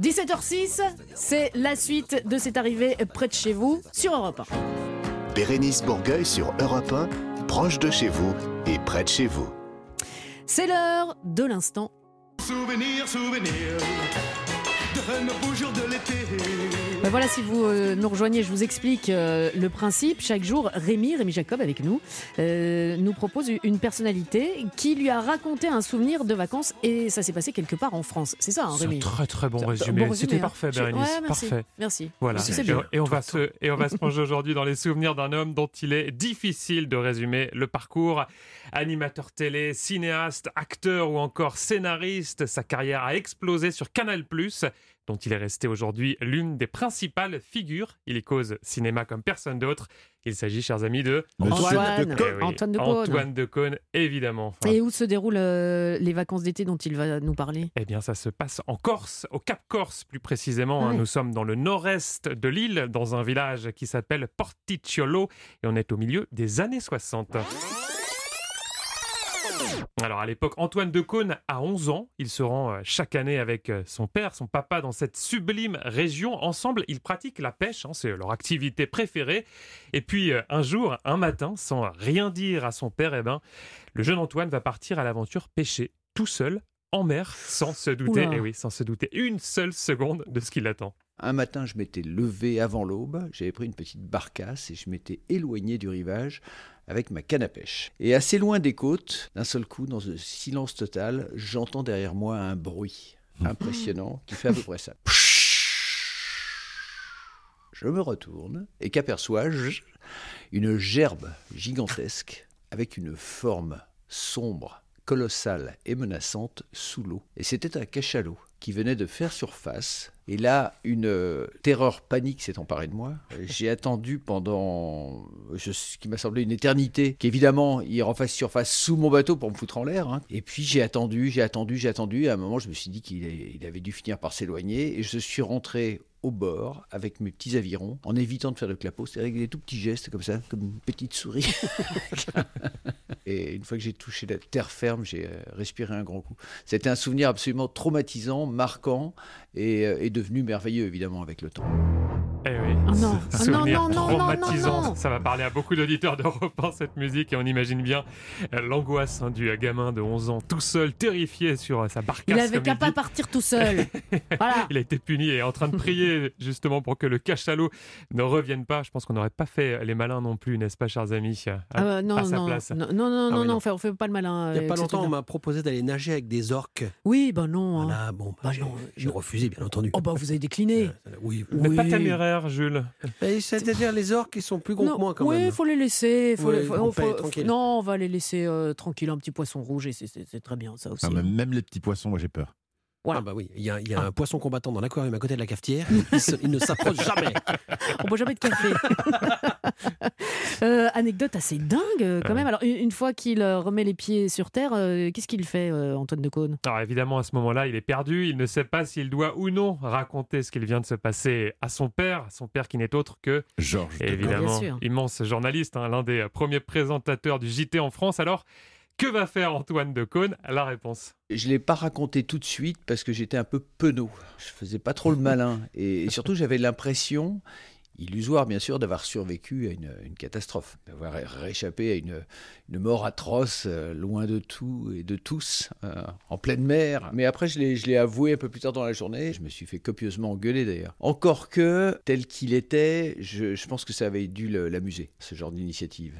17h06, c'est la suite de cette arrivée près de chez vous sur Europe 1. Bérénice Bourgueil sur Europe 1, proche de chez vous et près de chez vous. C'est l'heure de l'instant Souvenir, souvenir un beau jour de l'été. Ben voilà, si vous euh, nous rejoignez, je vous explique euh, le principe. Chaque jour, Rémi, Rémi Jacob avec nous, euh, nous propose une personnalité qui lui a raconté un souvenir de vacances et ça s'est passé quelque part en France. C'est ça, hein, C'est un Rémi très très bon résumé. bon résumé, C'était hein. parfait, Bérénice. ouais, merci. Parfait. Merci. Voilà. C'est Et, bien. et on va se et on va se plonger aujourd'hui dans les souvenirs d'un homme dont il est difficile de résumer le parcours. Animateur télé, cinéaste, acteur ou encore scénariste, sa carrière a explosé sur Canal+, dont il est resté aujourd'hui l'une des principales figures. Il y cause cinéma comme personne d'autre. Il s'agit, chers amis, de Antoine de Eh oui, Antoine de Caunes. Antoine de Caunes, évidemment. Et où se déroulent euh, les vacances d'été dont il va nous parler? Eh bien, ça se passe en Corse, au Cap Corse plus précisément. Hein. Nous sommes dans le nord-est de l'île, dans un village qui s'appelle Porticciolo, et on est au milieu des années 60. Alors à l'époque, Antoine de Caunes a 11 ans. Il se rend euh, chaque année avec euh, son père, son papa, dans cette sublime région. Ensemble, ils pratiquent la pêche, hein, c'est leur activité préférée. Et puis euh, un jour, un matin, sans rien dire à son père, eh ben, le jeune Antoine va partir à l'aventure pêcher tout seul en mer, sans se douter, Oula. eh oui, sans se douter une seule seconde de ce qui l'attend. Un matin, je m'étais levé avant l'aube, j'avais pris une petite barcasse et je m'étais éloigné du rivage avec ma canne à pêche. Et assez loin des côtes, d'un seul coup, dans un silence total, j'entends derrière moi un bruit impressionnant qui fait à peu près ça. Je me retourne et qu'aperçois-je? Une gerbe gigantesque avec une forme sombre, colossale et menaçante sous l'eau. Et c'était un cachalot qui venait de faire surface. Et là, une euh, terreur panique s'est emparée de moi. J'ai attendu pendant ce qui m'a semblé une éternité qu'évidemment il refasse surface sous mon bateau pour me foutre en l'air. hein. Et puis j'ai attendu, j'ai attendu, j'ai attendu. À un moment, je me suis dit qu'il avait dû finir par s'éloigner. Et je suis rentré au bord avec mes petits avirons en évitant de faire de clapot, c'est-à-dire avec des tout petits gestes comme ça, comme une petite souris. Et une fois que j'ai touché la terre ferme, j'ai euh, respiré un grand coup. C'était un souvenir absolument traumatisant, marquant et, euh, et devenu merveilleux évidemment avec le temps. Eh oui, Oh non. ce Oh non, souvenir non, non, non, traumatisant. non, non. Ça va parler à beaucoup d'auditeurs d'Europe 1, cette musique, et on imagine bien euh, l'angoisse hein, du gamin de 11 ans, tout seul, terrifié sur euh, sa barcasse. Il avait qu'à pas partir tout seul. voilà. Il a été puni et est en train de prier justement pour que le cachalot ne revienne pas. Je pense qu'on n'aurait pas fait les malins non plus, n'est-ce pas, chers amis, à, Ah bah non, à sa non, place. non, non, non, Ah non, oui, non, on fait, pas le malin. Il n'y a pas longtemps, on m'a proposé d'aller nager avec des orques. Oui, ben non. hein. Voilà, bon, bah, j'ai- j'ai refusé, bien entendu. Oh bah vous avez décliné. Oui, Vous n'êtes pas Oui. téméraire, Jules. C'est-à-dire les orques, ils sont plus gros Non, que moi quand oui, même. il faut les laisser. Faut Oui, les- faut- on faut- fait faut- tranquille. Non, on va les laisser euh, tranquilles, un petit poisson rouge, et c'est- très bien ça aussi. Mais même les petits poissons, moi j'ai peur. Voilà. Ah bah oui, il y a, il y a un poisson combattant dans l'aquarium à côté de la cafetière. Il, se- il ne s'approche jamais. On boit jamais de café. Euh, anecdote assez dingue euh, quand Ah même. Alors une, une fois qu'il euh, remet les pieds sur terre, euh, qu'est-ce qu'il fait, euh, Antoine de Caunes? Alors évidemment, à ce moment-là, il est perdu. Il ne sait pas s'il doit ou non raconter ce qu'il vient de se passer à son père, son père qui n'est autre que Georges. de évidemment immense journaliste, hein, l'un des premiers présentateurs du JT en France. Alors, que va faire Antoine de Caunes? La réponse. Je ne l'ai pas raconté tout de suite parce que j'étais un peu penaud. Je faisais pas trop le malin. Et, surtout, j'avais l'impression, illusoire bien sûr, d'avoir survécu à une, catastrophe, d'avoir réchappé à une, mort atroce, euh, loin de tout et de tous, euh, en pleine mer. Mais après, je l'ai avoué un peu plus tard dans la journée. Je me suis fait copieusement engueuler d'ailleurs. Encore que, tel qu'il était, je, pense que ça avait dû l'amuser, ce genre d'initiative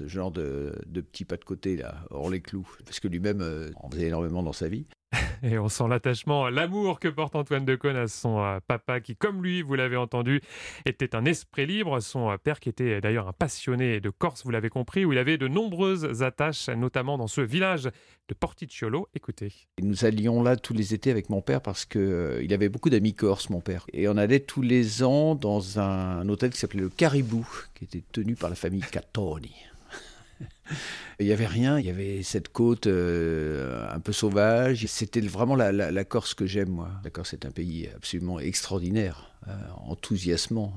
ce genre de, de petit pas de côté là, hors les clous, parce que lui-même euh, en faisait énormément dans sa vie. Et on sent l'attachement, l'amour que porte Antoine de Caunes à son euh, papa qui, comme lui, vous l'avez entendu, était un esprit libre. Son euh, père qui était d'ailleurs un passionné de Corse, vous l'avez compris, où il avait de nombreuses attaches, notamment dans ce village de Porticciolo. Écoutez. Et nous allions là tous les étés avec mon père parce que euh, il avait beaucoup d'amis corses, mon père. Et on allait tous les ans dans un, un hôtel qui s'appelait le Caribou, qui était tenu par la famille Catoni. Il n'y avait rien, il y avait cette côte euh, un peu sauvage. C'était vraiment la, la- Corse que j'aime, moi. La Corse est un pays absolument extraordinaire, euh, enthousiasmant.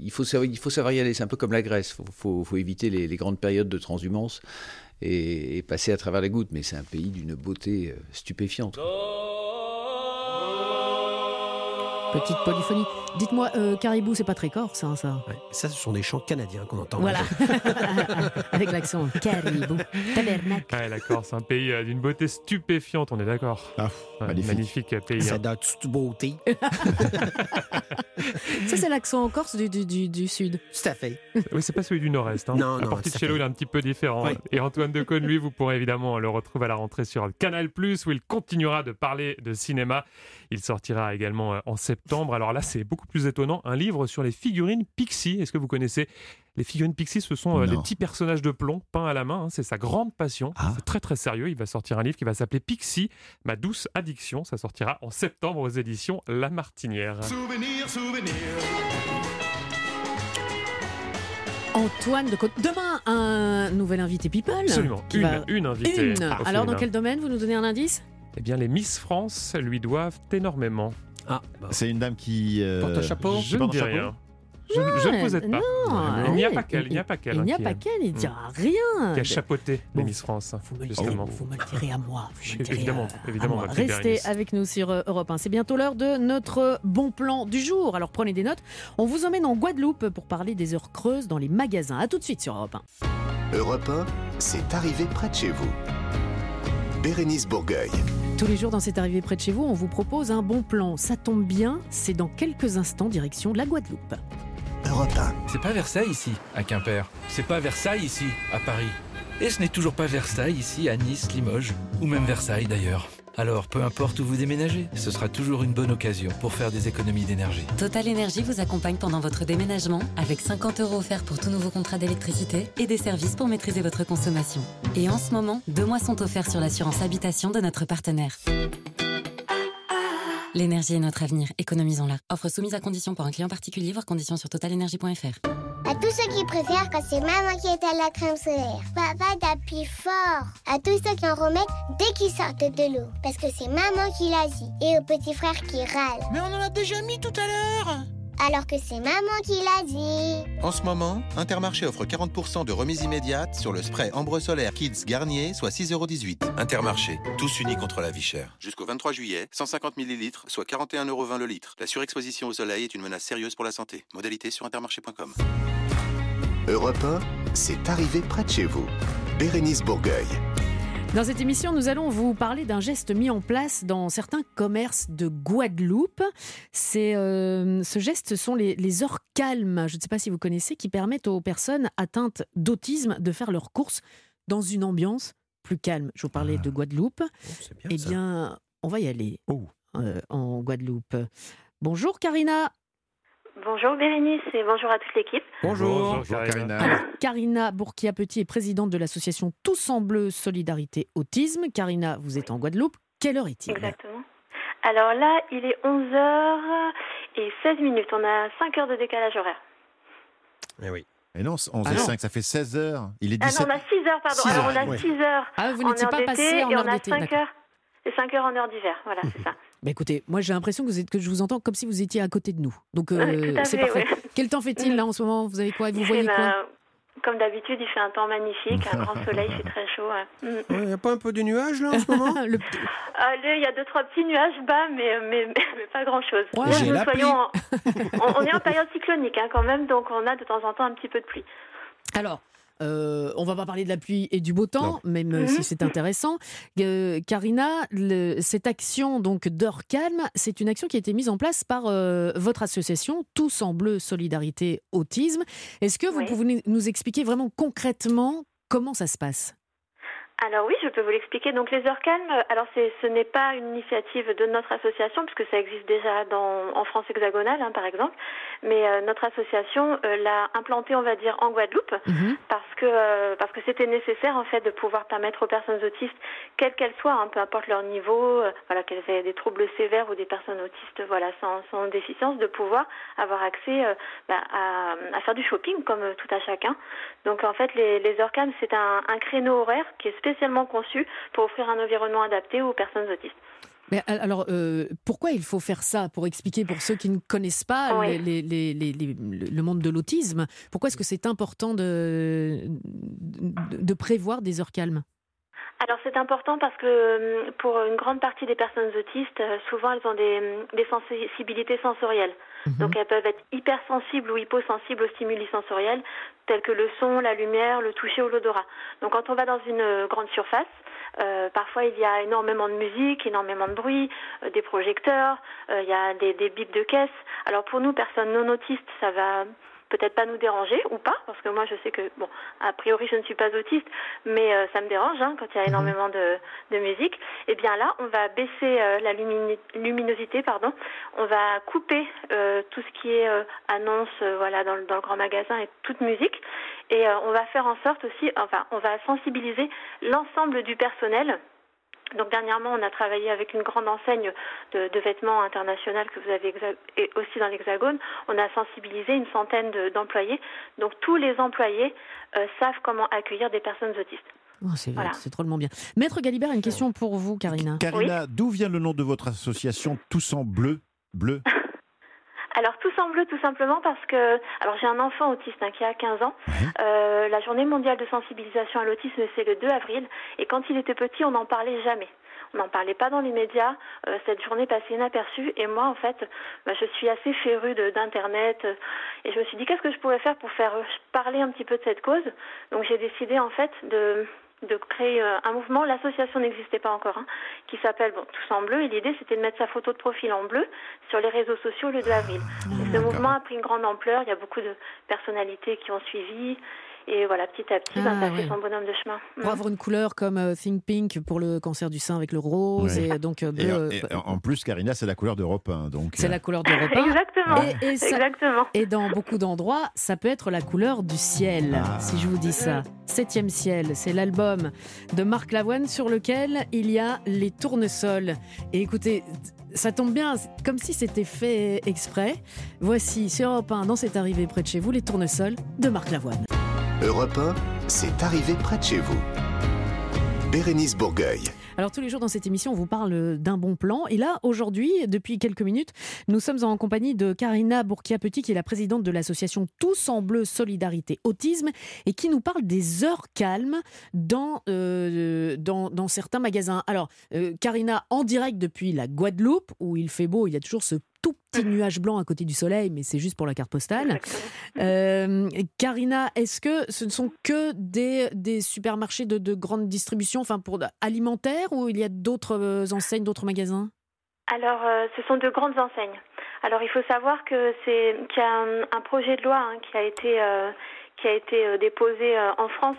Il faut, savoir, y aller, c'est un peu comme la Grèce. Il faut, éviter les, grandes périodes de transhumance et, et passer à travers les gouttes. Mais c'est un pays d'une beauté euh, stupéfiante. Petite polyphonie. Dites-moi, euh, caribou, c'est pas très corse, hein, ça Ouais, Ça, ce sont des chants canadiens qu'on entend. Voilà. Avec l'accent caribou. Tabernacle. Ouais, la Corse, un pays euh, d'une beauté stupéfiante, on est d'accord. Ah, Ouais, magnifique. pays. Ça hein. donne toute beauté. Ça, c'est l'accent corse du, du, du, du sud. Tout à fait. Oui, c'est pas celui du Nord-Est. Hein. Non, la non, de nous, il est un petit peu différent. Oui. Et Antoine Decaune, lui, vous pourrez évidemment le retrouver à la rentrée sur Canal+, où il continuera de parler de cinéma. Il sortira également euh, en septembre. Alors là, c'est beaucoup plus étonnant, un livre sur les figurines Pixie. Est-ce que vous connaissez? Les figurines Pixie, ce sont euh, Non. les petits personnages de plomb peints à la main. hein. C'est sa grande passion. Ah. C'est très très sérieux. Il va sortir un livre qui va s'appeler Pixie, ma douce addiction. Ça sortira en septembre aux éditions La Martinière. Souvenir, souvenir. Antoine de Côte. Demain, un nouvel invité People. Absolument. Une, va- une invitée. Une. Alors, dans quel domaine Vous nous donnez un indice? Eh bien, les Miss France lui doivent énormément. Ah, bah, C'est une dame qui. euh, Porte un chapeau Je ne dis rien. Je, je ne vous aide pas. Non, il n'y a allez, pas qu'elle, il n'y a pas qu'elle. Il hein, n'y a qui, pas euh, qu'elle, il ne dira rien. qui a chapeauté les Bon, Miss France, Vous me, le justement. vous me le direz à moi. le direz Évidemment, à- à évidemment, moi. Restez Bérénice. avec nous sur euh, Europe 1. C'est bientôt l'heure de notre bon plan du jour. Alors prenez des notes. On vous emmène en Guadeloupe pour parler des heures creuses dans les magasins. A tout de suite sur Europe 1. Europe 1, c'est arrivé près de chez vous. Bérénice Bourgueil. Tous les jours dans cette arrivée près de chez vous, on vous propose un bon plan. Ça tombe bien, c'est dans quelques instants direction la Guadeloupe. Europe 1. C'est pas Versailles ici, à Quimper. C'est pas Versailles ici, à Paris. Et ce n'est toujours pas Versailles ici, à Nice, Limoges, ou même Versailles d'ailleurs. Alors, peu importe où vous déménagez, ce sera toujours une bonne occasion pour faire des économies d'énergie. Total Énergie vous accompagne pendant votre déménagement avec 50 euros offerts pour tout nouveau contrat d'électricité et des services pour maîtriser votre consommation. Et en ce moment, deux mois sont offerts sur l'assurance habitation de notre partenaire. L'énergie est notre avenir, économisons-la. Offre soumise à condition pour un client particulier, voir conditions sur totalenergie.fr. À tous ceux qui préfèrent quand c'est maman qui est à la crème solaire. Papa d'appuie fort. À tous ceux qui en remettent dès qu'ils sortent de l'eau. Parce que c'est maman qui l'a dit. Et au petit frère qui râle. Mais on en a déjà mis tout à l'heure. Alors que c'est maman qui l'a dit. En ce moment, Intermarché offre 40% de remise immédiate sur le spray Ambre Solaire Kids Garnier, soit 6,18€. Intermarché, tous unis contre la vie chère. Jusqu'au 23 juillet, 150 ml, soit 41,20€ le litre. La surexposition au soleil est une menace sérieuse pour la santé. Modalité sur intermarché.com. Europe 1, c'est arrivé près de chez vous. Bérénice Bourgueil. Dans cette émission, nous allons vous parler d'un geste mis en place dans certains commerces de Guadeloupe. C'est, euh, ce geste, ce sont les, les heures calmes, je ne sais pas si vous connaissez, qui permettent aux personnes atteintes d'autisme de faire leurs courses dans une ambiance plus calme. Je vous parlais de Guadeloupe. bien, eh ça. bien, on va y aller euh, en Guadeloupe. Bonjour Karina. Bonjour Bérénice et bonjour à toute l'équipe. Bonjour, Karina. Karina Bourquia-Petit est présidente de l'association Tous en Bleu Solidarité Autisme. Karina, vous êtes en Guadeloupe. Quelle heure est-il? Exactement. Alors là, il est 11h et 16 minutes. On a 5 heures de décalage horaire. Eh oui. Et non, 11 Ah et non. 5, ça fait 16 heures. Il est Ah 17. non, on a 6 heures, pardon. 6 Alors on a ouais. 6 heures Ah, vous n'étiez pas d'été passé en et heure on a d'été, 5 d'accord. heures. Et 5 heures en heure d'hiver. Voilà, c'est ça. Bah écoutez, moi j'ai l'impression que, vous êtes, que je vous entends comme si vous étiez à côté de nous. Donc euh, tout à c'est fait, parfait. ouais. Quel temps fait-il là en ce moment? Vous avez quoi? Vous Il voyez fait, quoi? bah, Comme d'habitude, il fait un temps magnifique, un grand soleil, c'est très chaud. ouais. Mm. Il n'y a pas un peu de nuages là en ce moment? Le- Allez, il y a deux trois petits nuages bas, mais, mais, mais, mais pas grand chose. Ouais, en, on est en période cyclonique hein, quand même, donc on a de temps en temps un petit peu de pluie. Alors, euh, on va pas parler de la pluie et du beau temps, même euh, si c'est intéressant. Euh, Karina, le- cette action donc d'heure calme, c'est une action qui a été mise en place par euh, votre association Tous en Bleu Solidarité Autisme. Est-ce que vous Oui. pouvez nous expliquer vraiment concrètement comment ça se passe? Alors oui, je peux vous l'expliquer. Donc les heures calmes, euh, alors c'est, ce n'est pas une initiative de notre association puisque ça existe déjà dans, en France hexagonale, hein, par exemple. Mais euh, notre association euh, l'a implanté, on va dire, en Guadeloupe parce que euh, parce que c'était nécessaire en fait de pouvoir permettre aux personnes autistes, quelles qu'elles soient, hein, peu importe leur niveau, voilà, qu'elles aient des troubles sévères ou des personnes autistes, voilà, sans, sans déficience, de pouvoir avoir accès bah, à, à faire du shopping comme tout à chacun. Donc en fait, les, les heures calmes, c'est un, un créneau horaire qui est spécialement conçu pour offrir un environnement adapté aux personnes autistes. Mais al- alors, euh, pourquoi il faut faire ça Pour expliquer pour ceux qui ne connaissent pas Oui. les- les- les- les- les- le monde de l'autisme, pourquoi est-ce que c'est important de, de, de prévoir des heures calmes? Alors c'est important parce que euh, pour une grande partie des personnes autistes, euh, souvent elles ont des, des sensibilités sensorielles. Donc elles peuvent être hypersensibles ou hyposensibles aux stimuli sensoriels tels que le son, la lumière, le toucher ou l'odorat. Donc quand on va dans une euh, grande surface, euh, parfois il y a énormément de musique, énormément de bruit, euh, des projecteurs, il y a des, des bips de caisse. Alors pour nous, personnes non autistes, ça va peut-être pas nous déranger ou pas, parce que moi je sais que, bon, a priori je ne suis pas autiste, mais euh, ça me dérange hein, quand il y a énormément de, de musique. Et bien là, on va baisser euh, la luminosité, pardon, on va couper euh, tout ce qui est euh, annonce, euh, voilà, dans, le- dans le grand magasin et toute musique, et euh, on va faire en sorte aussi, enfin, on va sensibiliser l'ensemble du personnel. Donc dernièrement, on a travaillé avec une grande enseigne de, de vêtements internationale que vous avez et aussi dans l'Hexagone. On a sensibilisé une centaine de- d'employés. Donc tous les employés euh, savent comment accueillir des personnes autistes. Oh, c'est Voilà. drôlement bien. Maître Galibert, une question pour vous, Karina. Karina, d'où vient le nom de votre association Tous en bleu Bleu? Alors tous en bleu tout simplement parce que alors j'ai un enfant autiste hein, qui a 15 ans. Euh, la journée mondiale de sensibilisation à l'autisme c'est le 2 avril et quand il était petit on n'en parlait jamais. On n'en parlait pas dans les médias. Euh, cette journée passait inaperçue et moi en fait bah, je suis assez férue de- d'internet euh, et je me suis dit qu'est-ce que je pourrais faire pour faire parler un petit peu de cette cause? Donc j'ai décidé en fait de de créer euh, un mouvement. L'association n'existait pas encore, hein, qui s'appelle bon, Tous en bleu. Et l'idée, c'était de mettre sa photo de profil en bleu sur les réseaux sociaux le 2 avril. Et ce mouvement a pris une grande ampleur. Il y a beaucoup de personnalités qui ont suivi. Et voilà, petit à petit, ben, Ah, ça fait ouais. son bonhomme de chemin. Pour Mm. avoir une couleur comme euh, Think Pink pour le cancer du sein avec le rose, Ouais. et donc euh, Et, euh, et en plus, Karina, c'est la couleur d'Europe 1. Donc, c'est euh, la couleur du repas. Exactement. Et, et ça- Exactement. et dans beaucoup d'endroits, ça peut être la couleur du ciel, si je vous dis ça. Septième ciel, c'est l'album de Marc Lavoine sur lequel il y a les tournesols. Et écoutez, ça tombe bien, comme si c'était fait exprès. Voici sur Europe 1, dans cette arrivée près de chez vous, les tournesols de Marc Lavoine. Europe 1, c'est arrivé près de chez vous. Bérénice Bourgueil. Alors tous les jours dans cette émission, on vous parle d'un bon plan. Et là, aujourd'hui, depuis quelques minutes, nous sommes en compagnie de Karina Bourkia-Petit, qui est la présidente de l'association Tous en Bleu Solidarité Autisme, et qui nous parle des heures calmes dans, euh, dans, certains magasins. Alors, euh, Karina, en direct depuis la Guadeloupe, où il fait beau, il y a toujours ce tout petit nuage blanc à côté du soleil, mais c'est juste pour la carte postale. Euh, Karina, est-ce que ce ne sont que des, des supermarchés de, de grande distribution, enfin pour alimentaire, ou il y a d'autres euh, enseignes, d'autres magasins? Alors, euh, ce sont de grandes enseignes. Alors, il faut savoir que c'est qu'il y a un, un projet de loi hein, qui a été euh, qui a été déposé en France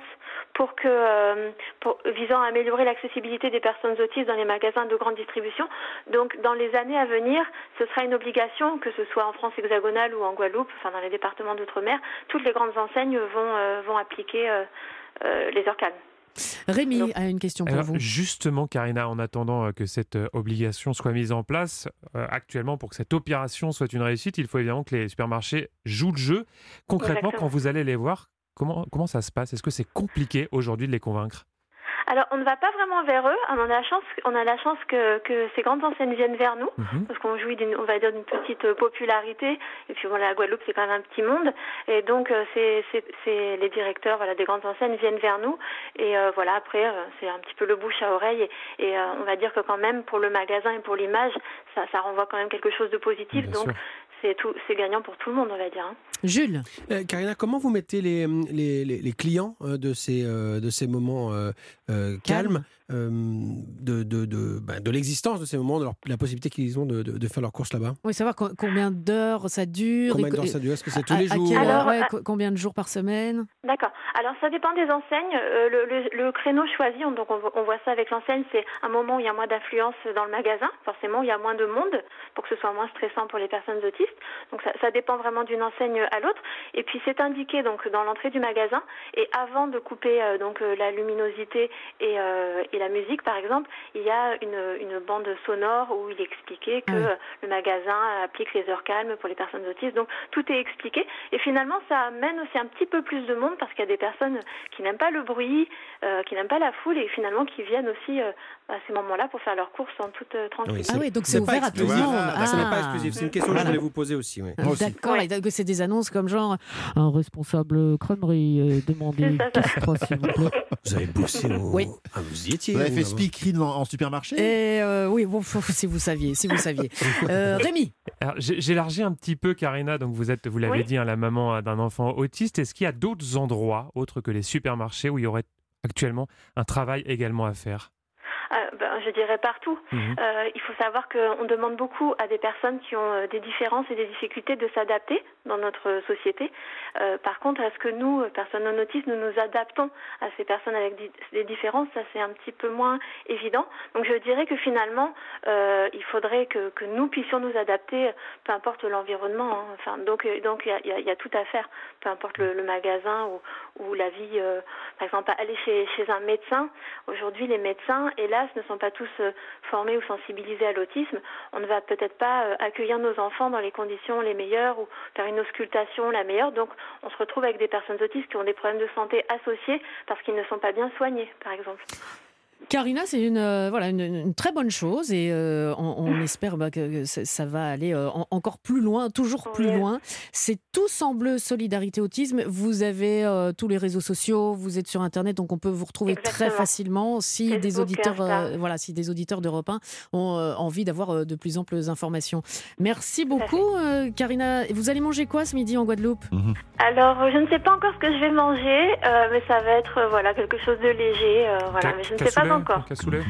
pour que euh, pour, visant à améliorer l'accessibilité des personnes autistes dans les magasins de grande distribution. Donc, dans les années à venir, ce sera une obligation, que ce soit en France hexagonale ou en Guadeloupe, enfin dans les départements d'outre-mer, toutes les grandes enseignes vont euh, vont appliquer euh, euh, les heures calmes. Rémi a une question pour Alors, vous. Justement, Karina, en attendant que cette obligation soit mise en place, euh, actuellement, pour que cette opération soit une réussite, il faut évidemment que les supermarchés jouent le jeu. Concrètement, Exactement. quand vous allez les voir, comment, comment ça se passe? Est-ce que c'est compliqué aujourd'hui de les convaincre? Alors, on ne va pas vraiment vers eux. On a la chance, on a la chance que, que ces grandes enseignes viennent vers nous, Mhm. parce qu'on jouit d'une, on va dire, d'une petite euh, popularité. Et puis, voilà, la Guadeloupe, c'est quand même un petit monde. Et donc, euh, c'est, les directeurs, voilà, des grandes enseignes viennent vers nous. Et euh, voilà, après, c'est un petit peu le bouche à oreille. Et, et, euh, on va dire que quand même, pour le magasin et pour l'image, ça, ça renvoie quand même quelque chose de positif. Bien donc, sûr. C'est tout, c'est gagnant pour tout le monde, on va dire. hein. Jules. Euh, Karina, comment vous mettez les, les, les- les clients euh, de, ces, euh, de ces moments euh, euh, calmes, de, de, de, ben, de l'existence de ces moments, de leur- la possibilité qu'ils ont de, de- de faire leurs courses là-bas Oui, savoir co- combien d'heures ça dure. Combien d'heures ça dure Est-ce que c'est tous à- les jours Alors, ouais, euh, co- Combien de jours par semaine? D'accord. Alors ça dépend des enseignes. Euh, le, le- le créneau choisi, on- donc on, vo- on voit ça avec l'enseigne, c'est un moment où il y a moins d'affluence dans le magasin, forcément où il y a moins de monde pour que ce soit moins stressant pour les personnes autistes. Donc ça, ça dépend vraiment d'une enseigne à l'autre. Et puis c'est indiqué donc dans l'entrée du magasin et avant de couper euh, donc euh, la luminosité et, euh, et la musique par exemple, il y a une, une bande sonore où il est expliqué que le magasin applique les heures calmes pour les personnes autistes. Donc tout est expliqué et finalement ça amène aussi un petit peu plus de monde parce qu'il y a des personnes qui n'aiment pas le bruit, euh, qui n'aiment pas la foule et finalement qui viennent aussi euh, à ces moments-là pour faire leurs courses en toute euh, tranquillité. Ah oui, donc c'est ouvert à tout le monde. Ah, Ce n'est pas Ah. exclusif. C'est une question que je voulais vous poser aussi. oui. D'accord, et donc c'est des annonces comme genre un responsable crèmerie euh, demandez s'il vous plaît. Vous avez bossé au... Oui. Ah, vous y étiez. Vous avez fait speakerine en, en supermarché? Et euh, oui, bon, si vous saviez, si vous saviez. Euh, Rémi, J'élargis un petit peu, Karina. Donc, vous êtes, vous l'avez Oui. dit, hein, la maman d'un enfant autiste. Est-ce qu'il y a d'autres endroits, autres que les supermarchés, où il y aurait actuellement un travail également à faire? Ben, je dirais partout. Mhm. Euh, il faut savoir qu'on demande beaucoup à des personnes qui ont euh, des différences et des difficultés de s'adapter dans notre société. Euh, par contre, est-ce que nous, personnes non autistes, nous nous adaptons à ces personnes avec des différences? Ça, c'est un petit peu moins évident. Donc, je dirais que finalement, euh, il faudrait que, que nous puissions nous adapter, peu importe l'environnement. hein. Enfin, donc, donc il y a, y y tout à faire, peu importe le, le magasin ou, ou la vie. par exemple, aller chez, chez un médecin. Aujourd'hui, les médecins, hélas, ne sont pas tous euh, formés ou sensibilisés à l'autisme. On ne va peut-être pas euh, accueillir nos enfants dans les conditions les meilleures ou faire une auscultation la meilleure. Donc, on se retrouve avec des personnes autistes qui ont des problèmes de santé associés parce qu'ils ne sont pas bien soignés, par exemple. Karina, c'est une, euh, voilà, une, une très bonne chose et euh, on, on espère bah, que, que ça, ça va aller euh, en- encore plus loin, toujours plus Oui. loin. C'est tous en bleu Solidarité Autisme. Vous avez euh, tous les réseaux sociaux, vous êtes sur Internet, donc on peut vous retrouver très facilement. Si des auditeurs, euh, voilà, si des auditeurs d'Europe 1 ont euh, envie d'avoir euh, de plus amples informations. Merci beaucoup, euh, Karina. Vous allez manger quoi ce midi en Guadeloupe? Alors, euh, je ne sais pas encore ce que je vais manger, euh, mais ça va être euh, voilà quelque chose de léger. euh, voilà, mais je ne sais pas Cassoulet encore. Cassoulet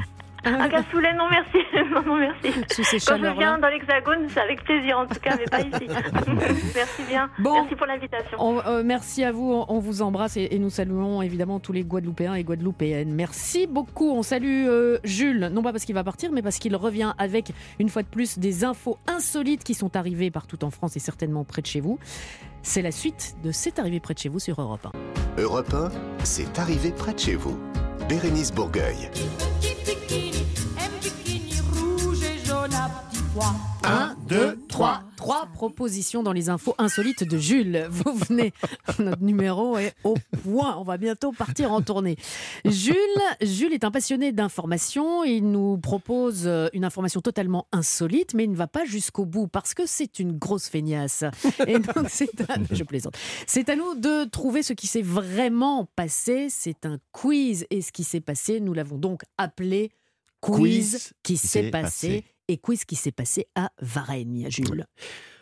Un cassoulet, non merci, non, non merci. Sous ces Quand je viens dans l'Hexagone, c'est avec plaisir en tout cas, mais pas ici. merci bien. Merci pour l'invitation. On- euh, merci à vous, on, on vous embrasse et, et nous saluons évidemment tous les Guadeloupéens et Guadeloupéennes. Merci beaucoup. On salue euh, Jules, non pas parce qu'il va partir, mais parce qu'il revient avec une fois de plus des infos insolites qui sont arrivées partout en France et certainement près de chez vous. C'est la suite de C'est arrivé près de chez vous sur Europe 1. Europe 1, c'est arrivé près de chez vous. Bérénice Bourgueil. Deux, trois. Trois propositions dans les infos insolites de Jules. Vous venez. Notre numéro est au point. On va bientôt partir en tournée. Jules, Jules est un passionné d'information. Il nous propose euh, une information totalement insolite, mais il ne va pas jusqu'au bout parce que c'est une grosse feignasse. Et donc, c'est à, je plaisante. C'est à nous de trouver ce qui s'est vraiment passé. C'est un quiz. Et ce qui s'est passé, nous l'avons donc appelé quiz, Quiz qui s'est s'est passé. passé. Et quiz qui s'est passé à Varennes, Jules.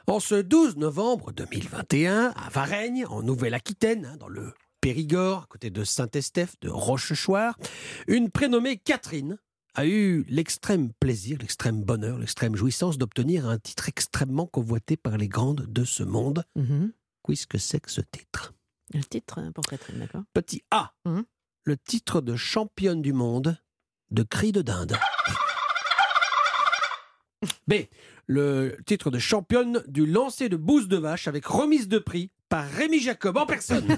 En ce 12 novembre 2021, à Varennes, en Nouvelle-Aquitaine, hein, dans le Périgord, à côté de Saint-Estèphe, de Rochechouart, une prénommée Catherine a eu l'extrême plaisir, l'extrême bonheur, l'extrême jouissance d'obtenir un titre extrêmement convoité par les grandes de ce monde. Qu'est-ce que c'est que ce titre? Le titre hein, pour Catherine, d'accord? Petit A. Le titre de championne du monde de cri de dinde. B. Le titre de championne du lancer de bouse de vache avec remise de prix par Rémi Jacob en personne.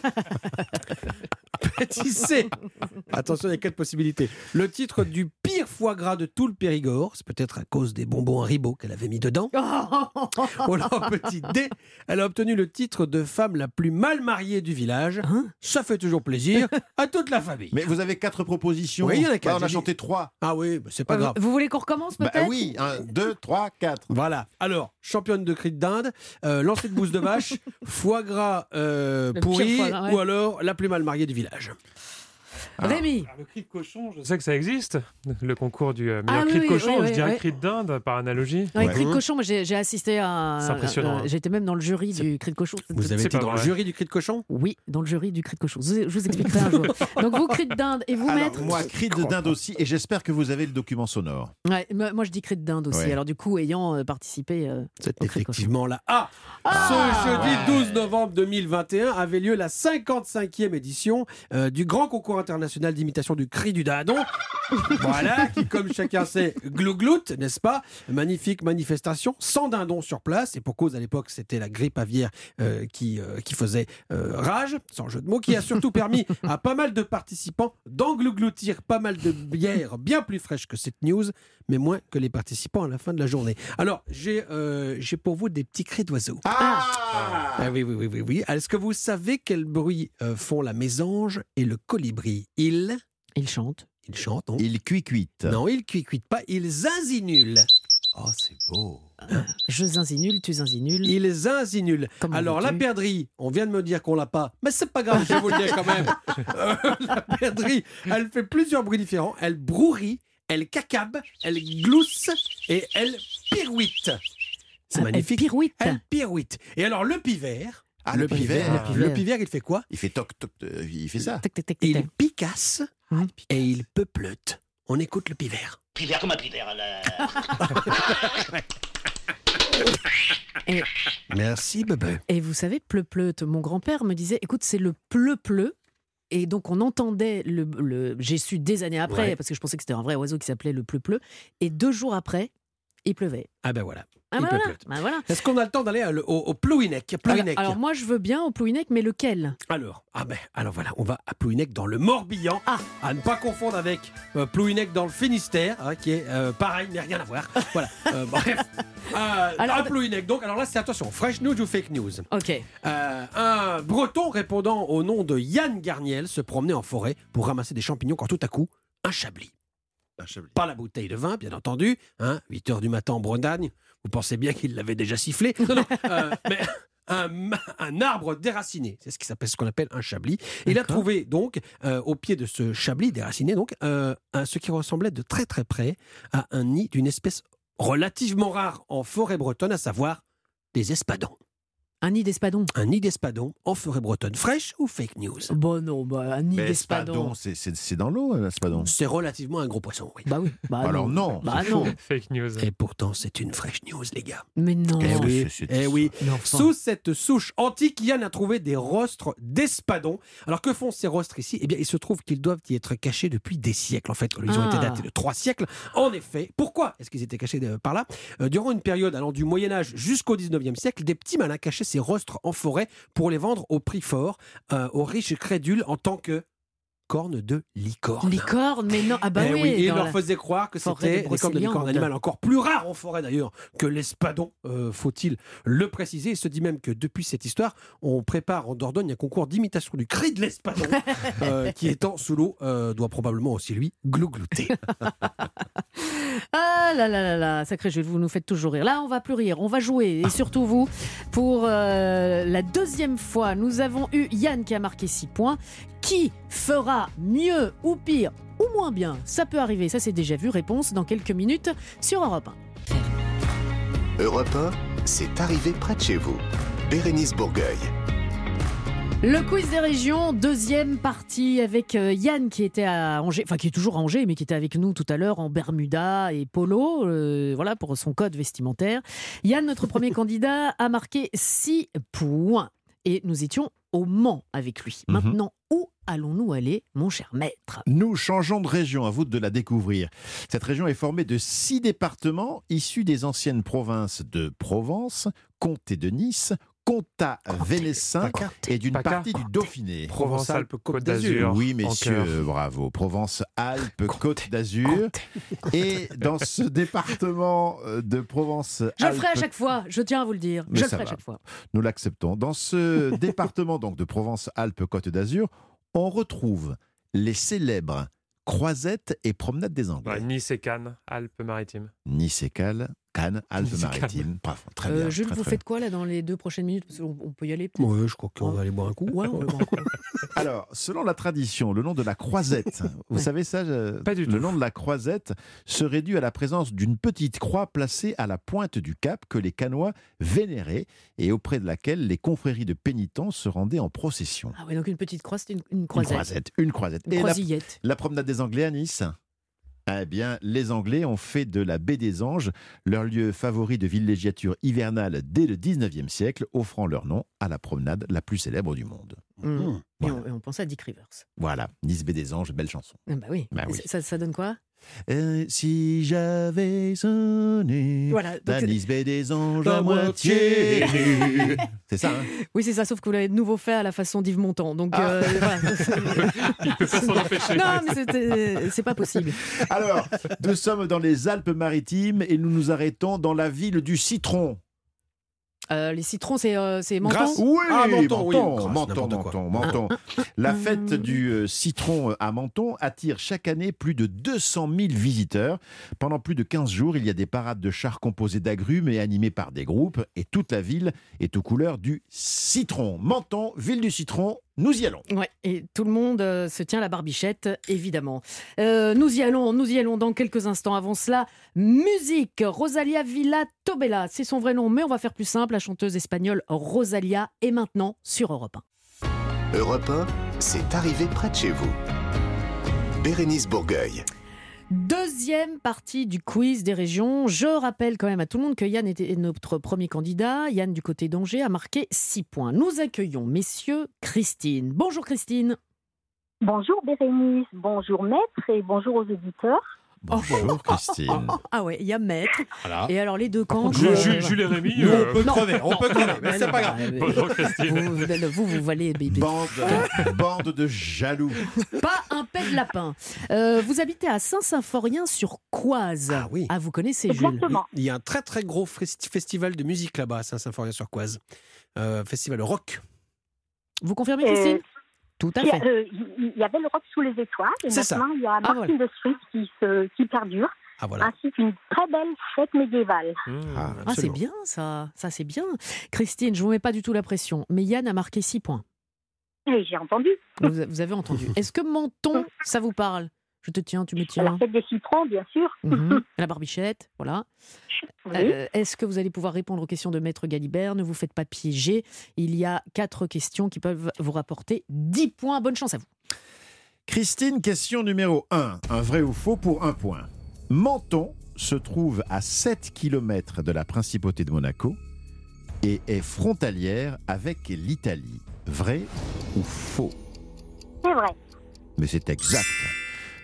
Petit C. Attention, il y a quatre possibilités. Le titre du pire foie gras de tout le Périgord, c'est peut-être à cause des bonbons Haribo qu'elle avait mis dedans. Ou alors, petit D, elle a obtenu le titre de femme la plus mal mariée du village. Ça fait toujours plaisir à toute la famille. Mais vous avez quatre propositions. Oui, il y en a Bah, quatre. on a chanté trois. Ah oui, bah, c'est pas Euh, grave. Vous voulez qu'on recommence Bah peut-être oui, un, deux, trois, quatre. Voilà. Alors, championne de cri de dinde, euh, lancer de bouse de vache, foie gras euh, Le pire pourri, foie gras, ouais. ou alors la plus mal mariée du village. Rémi Le cri de cochon, je sais que ça existe. Le concours du euh, meilleur Ah oui, cri de cochon, oui, je oui, dirais oui. cri de dinde par analogie. Ouais, Cri de cochon, moi j'ai assisté à. C'est impressionnant, euh, hein. J'étais même dans le jury du cri de cochon. Vous avez été dans le jury du cri de cochon Oui, dans le jury du cri de cochon. Je vous, je expliquerai un jour. Donc vous, cri de dinde. Et vous, Alors, maître moi, cri de dinde aussi, et j'espère que vous avez le document sonore. Ouais, moi moi, je dis cri de dinde aussi. Ouais. Alors du coup, ayant euh, participé. euh, C'est effectivement A. Ah, Ce jeudi 12 novembre 2021 avait lieu la 55e édition euh, du grand concours international d'imitation du cri du dindon. voilà, qui comme chacun sait, glougloute, n'est-ce pas? Magnifique manifestation, sans dindon sur place, et pour cause à l'époque c'était la grippe aviaire euh, qui, euh, qui faisait euh, rage, sans jeu de mots, qui a surtout permis à pas mal de participants d'englougloutir pas mal de bières bien plus fraîches que cette news, mais moins que les participants à la fin de la journée. Alors, j'ai euh, j'ai pour vous des petits cris d'oiseaux. Ah oui, oui, oui, oui, oui. Est-ce que vous savez quel bruit euh, font la mésange et le colibri? Ils Il chante. Il chante, non? Il cuit-cuite. Non, il cuit-cuite pas, il zinzinule. Oh, c'est beau. Je zinzinule, tu zinzinules. Il zinzinule. Comment Alors, la perdrix, on vient de me dire qu'on l'a pas, mais c'est pas grave, je vais vous le dire quand même. Euh, la perdrix, elle fait plusieurs bruits différents. Elle brourit, elle cacabe, elle glousse et elle pirouite. C'est Ah, magnifique. Elle pirouite. Elle pirouite. Et alors, le pivert. Ah, le pivert. Le pivert, le pivert, il fait quoi Il fait toc toc. euh, il fait ça. Tac, tac, tac, Il picasse et il peupleute. On écoute le pivert. Pivert comme un pivert. là. Et, Merci, bébé. et vous savez, pleu-pleute, mon grand-père me disait, écoute, c'est le pleu-pleu. Et donc on entendait le, le- j'ai su des années après Ouais. parce que je pensais que c'était un vrai oiseau qui s'appelait le pleu-pleu et deux jours après il pleuvait. Ah ben voilà. Ah bah voilà, bah. Est-ce qu'on a le temps d'aller le- au, au Plouhinec? Alors, moi je veux bien au Plouhinec mais lequel? Alors, ah ben, alors voilà, on va à Plouhinec dans le Morbihan, à ne pas confondre avec euh, Plouhinec dans le Finistère, hein, qui est euh, pareil, mais rien à voir. Voilà, euh, bref. Euh, Alors- à Plouhinec, donc, alors là, c'est attention, fresh news ou fake news? Ok. Euh, Un breton répondant au nom de Yann Garniel se promenait en forêt pour ramasser des champignons quand tout à coup, un chablis. Un chablis. Pas la bouteille de vin, bien entendu. Hein, 8 heures du matin en Bretagne. Vous pensez bien qu'il l'avait déjà sifflé. Non, non, euh, mais un, arbre déraciné. C'est ce qui s'appelle ce qu'on appelle un chablis. Et il a trouvé donc euh, au pied de ce chablis déraciné donc euh, un- ce qui ressemblait de très très près à un nid d'une espèce relativement rare en forêt bretonne, à savoir des espadons. Un nid d'espadon. Un nid d'espadon en forêt bretonne. Fraîche ou fake news? Bon non, bah, un nid d'espadon. espadon, c'est- c'est c'est dans l'eau, euh, l'espadon. C'est relativement un gros poisson, oui. Bah oui. Bah Alors non, Bah c'est non. faux. Fake news. Et pourtant, c'est une fraîche news, les gars. Mais non. Eh oui, c'est- eh oui. Sous cette souche antique, Yann a trouvé des rostres d'espadons. Alors que font ces rostres ici? Eh bien, il se trouve qu'ils doivent y être cachés depuis des siècles. En fait, ils ont Ah. été datés de trois siècles. En effet, pourquoi est-ce qu'ils étaient cachés par là? Euh, Durant une période allant du Moyen Âge jusqu'au 19e siècle, des petits malins cachaient ces rostres en forêt pour les vendre au prix fort euh, aux riches crédules en tant que cornes de licorne. Licorne, mais non. Ah bah Eh oui. oui, et il leur faisait croire que c'était de des cornes de licorne, un animal encore plus rare en forêt d'ailleurs que l'espadon, euh, faut-il le préciser. Il se dit même que depuis cette histoire, on prépare en Dordogne un concours d'imitation du cri de l'espadon, euh, qui étant sous l'eau, euh, doit probablement aussi lui glouglouter. Ah là là là là, sacré Jules, vous nous faites toujours rire. Là, on va plus rire, on va jouer. Et surtout vous, pour la deuxième fois, nous avons eu Yann qui a marqué 6 points. Qui fera mieux ou pire ou moins bien Ça peut arriver, ça c'est déjà vu. Réponse dans quelques minutes sur Europe 1. Europe 1, c'est arrivé près de chez vous. Bérénice Bourgueil. Le quiz des régions, deuxième partie avec euh, Yann qui était à Angers, enfin qui est toujours à Angers, mais qui était avec nous tout à l'heure en Bermuda et polo, euh, voilà pour son code vestimentaire. Yann, notre premier candidat, a marqué 6 points et nous étions au Mans avec lui. Mhm. Maintenant, où allons-nous aller, mon cher maître Nous changeons de région, à vous de la découvrir. Cette région est formée de six départements issus des anciennes provinces de Provence, Comté de Nice, Comtat Vénessin et d'une partie du Dauphiné. Provence-Alpes-Côte d'Azur. Oui, messieurs, bravo. Provence-Alpes-Côte d'Azur. Et dans ce département euh, de Provence. Je le ferai à chaque fois, je tiens à vous le dire. Mais je le ferai à chaque fois. Nous l'acceptons. Dans ce département donc de Provence-Alpes-Côte d'Azur, on retrouve les célèbres croisettes et promenades des Anglais. Ouais, nice et Cannes, Alpes-Maritimes. Nice et Cannes, Et Alpes-Maritimes. Très Euh, bien. Jules, très, vous très faites quoi là dans les deux prochaines minutes? Parce qu'on on peut y aller peut-être Oui, je crois qu'on va aller boire un coup. Ouais, on va boire un coup. Alors, selon la tradition, le nom de la croisette, vous Ouais. savez ça euh, Pas du Le tout. nom de la croisette serait dû à la présence d'une petite croix placée à la pointe du cap que les Canois vénéraient et auprès de laquelle les confréries de pénitents se rendaient en procession. Ah ouais, donc une petite croix, c'était une, une Une croisette. croisette, une croisette. Une Et la, croisillette. la promenade des Anglais à Nice? Eh bien, les Anglais ont fait de la baie des Anges leur lieu favori de villégiature hivernale dès le 19e siècle, offrant leur nom à la promenade la plus célèbre du monde. Mm. Et, Voilà. on, et on pensait à Dick Rivers. Voilà, Nice baie des Anges, belle chanson. Ah bah oui. Bah oui. Ça, ça donne quoi? Euh, si j'avais sonné Voilà, la des Anges À moitié. C'est ça, hein? Oui, c'est ça, sauf que vous l'avez de nouveau fait à la façon d'Yves Montand. Donc, Ah. euh, voilà. Il peut pas s'en empêcher. Non, mais c'est pas possible. Alors, nous sommes dans les Alpes-Maritimes et nous nous arrêtons dans la ville du citron. Euh, les citrons, c'est euh, c'est menton Grâce- Oui, Ah, Menton, oui. Menton, Menton, quoi. Menton, Menton. La fête du euh, citron à Menton attire chaque année plus de 200 000 visiteurs. Pendant plus de 15 jours, il y a des parades de chars composées d'agrumes et animées par des groupes. Et toute la ville est aux couleurs du citron. Menton, ville du citron, nous y allons. Ouais, et tout le monde euh, se tient la barbichette, évidemment. Euh, nous y allons, nous y allons dans quelques instants. Avant cela, musique. Rosalia Villa Tobela, c'est son vrai nom, mais on va faire plus simple. La chanteuse espagnole Rosalia est maintenant sur Europe 1. Europe 1, c'est arrivé près de chez vous. Bérénice Bourgueil. Deuxième partie du quiz des régions. Je rappelle quand même à tout le monde que Yann était notre premier candidat. Yann du côté d'Angers a marqué 6 points. Nous accueillons messieurs Christine. Bonjour Christine. Bonjour Bérénice, bonjour maître et bonjour aux auditeurs. Bonjour Christine. Ah ouais, il y a maître. Voilà. Et alors les deux camps. Jules, euh, Jules- Jules et Rémi. Nous, euh, on peut non. crever, on Non. peut crever, mais Mais c'est pas grave. Bonjour Christine. Vous, vous, vous, vous valez bébé. Bande, bande de jaloux. Pas un pet de lapin. Euh, vous habitez à Saint-Symphorien sur Coise. Ah oui. Ah, vous connaissez Jules. Il y a un très très gros festi- festival de musique là-bas à Saint-Symphorien-sur-Coise. Euh, festival rock. Vous confirmez Euh, Christine Tout à Il y, a, fait. euh, il y avait le rock sous les étoiles et C'est ça. maintenant il y a Ah, Martin de Street qui, se, qui perdure, Ah voilà. ainsi qu'une très belle fête médiévale. Mmh, Ah, c'est absolument. bien ça. Ça, c'est bien. Christine, je vous mets pas du tout la pression, mais Yann a marqué 6 points. Et j'ai entendu. Vous, vous avez entendu. Est-ce que menton, ça vous parle? Je te tiens, tu me La tiens. fête des citrons, bien sûr. Mhm. La barbichette, voilà. Oui. Euh, Est-ce que vous allez pouvoir répondre aux questions de Maître Galibert? Ne vous faites pas piéger. Il y a quatre questions qui peuvent vous rapporter 10 points. Bonne chance à vous. Christine, question numéro 1. Un vrai ou faux pour un point? Menton se trouve à 7 km de la principauté de Monaco et est frontalière avec l'Italie. Vrai ou faux? C'est vrai. Mais c'est exact.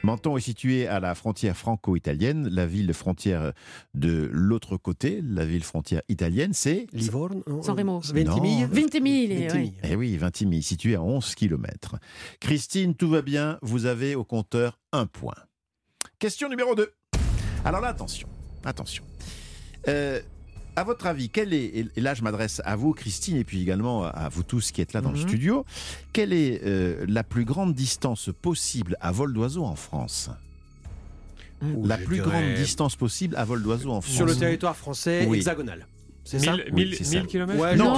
Menton est situé à la frontière franco-italienne. La ville frontière de l'autre côté, la ville frontière italienne, c'est Livorno? Non, San Remo. Ventimille. Ventimille. Eh oui, Vintimille, situé à 11 km. Christine, tout va bien, vous avez au compteur un point. Question numéro 2. Alors là, attention, attention. Euh, à votre avis, quelle est, et là je m'adresse à vous, Christine, et puis également à vous tous qui êtes là dans le Mhm. studio, quelle est euh, la plus grande distance possible à vol d'oiseau en France? Ouh, La plus dirais grande distance possible à vol d'oiseau en France Sur le territoire français Oui. hexagonal. C'est ça 1000 Oui, c'est ça. kilomètres Ouais, Non,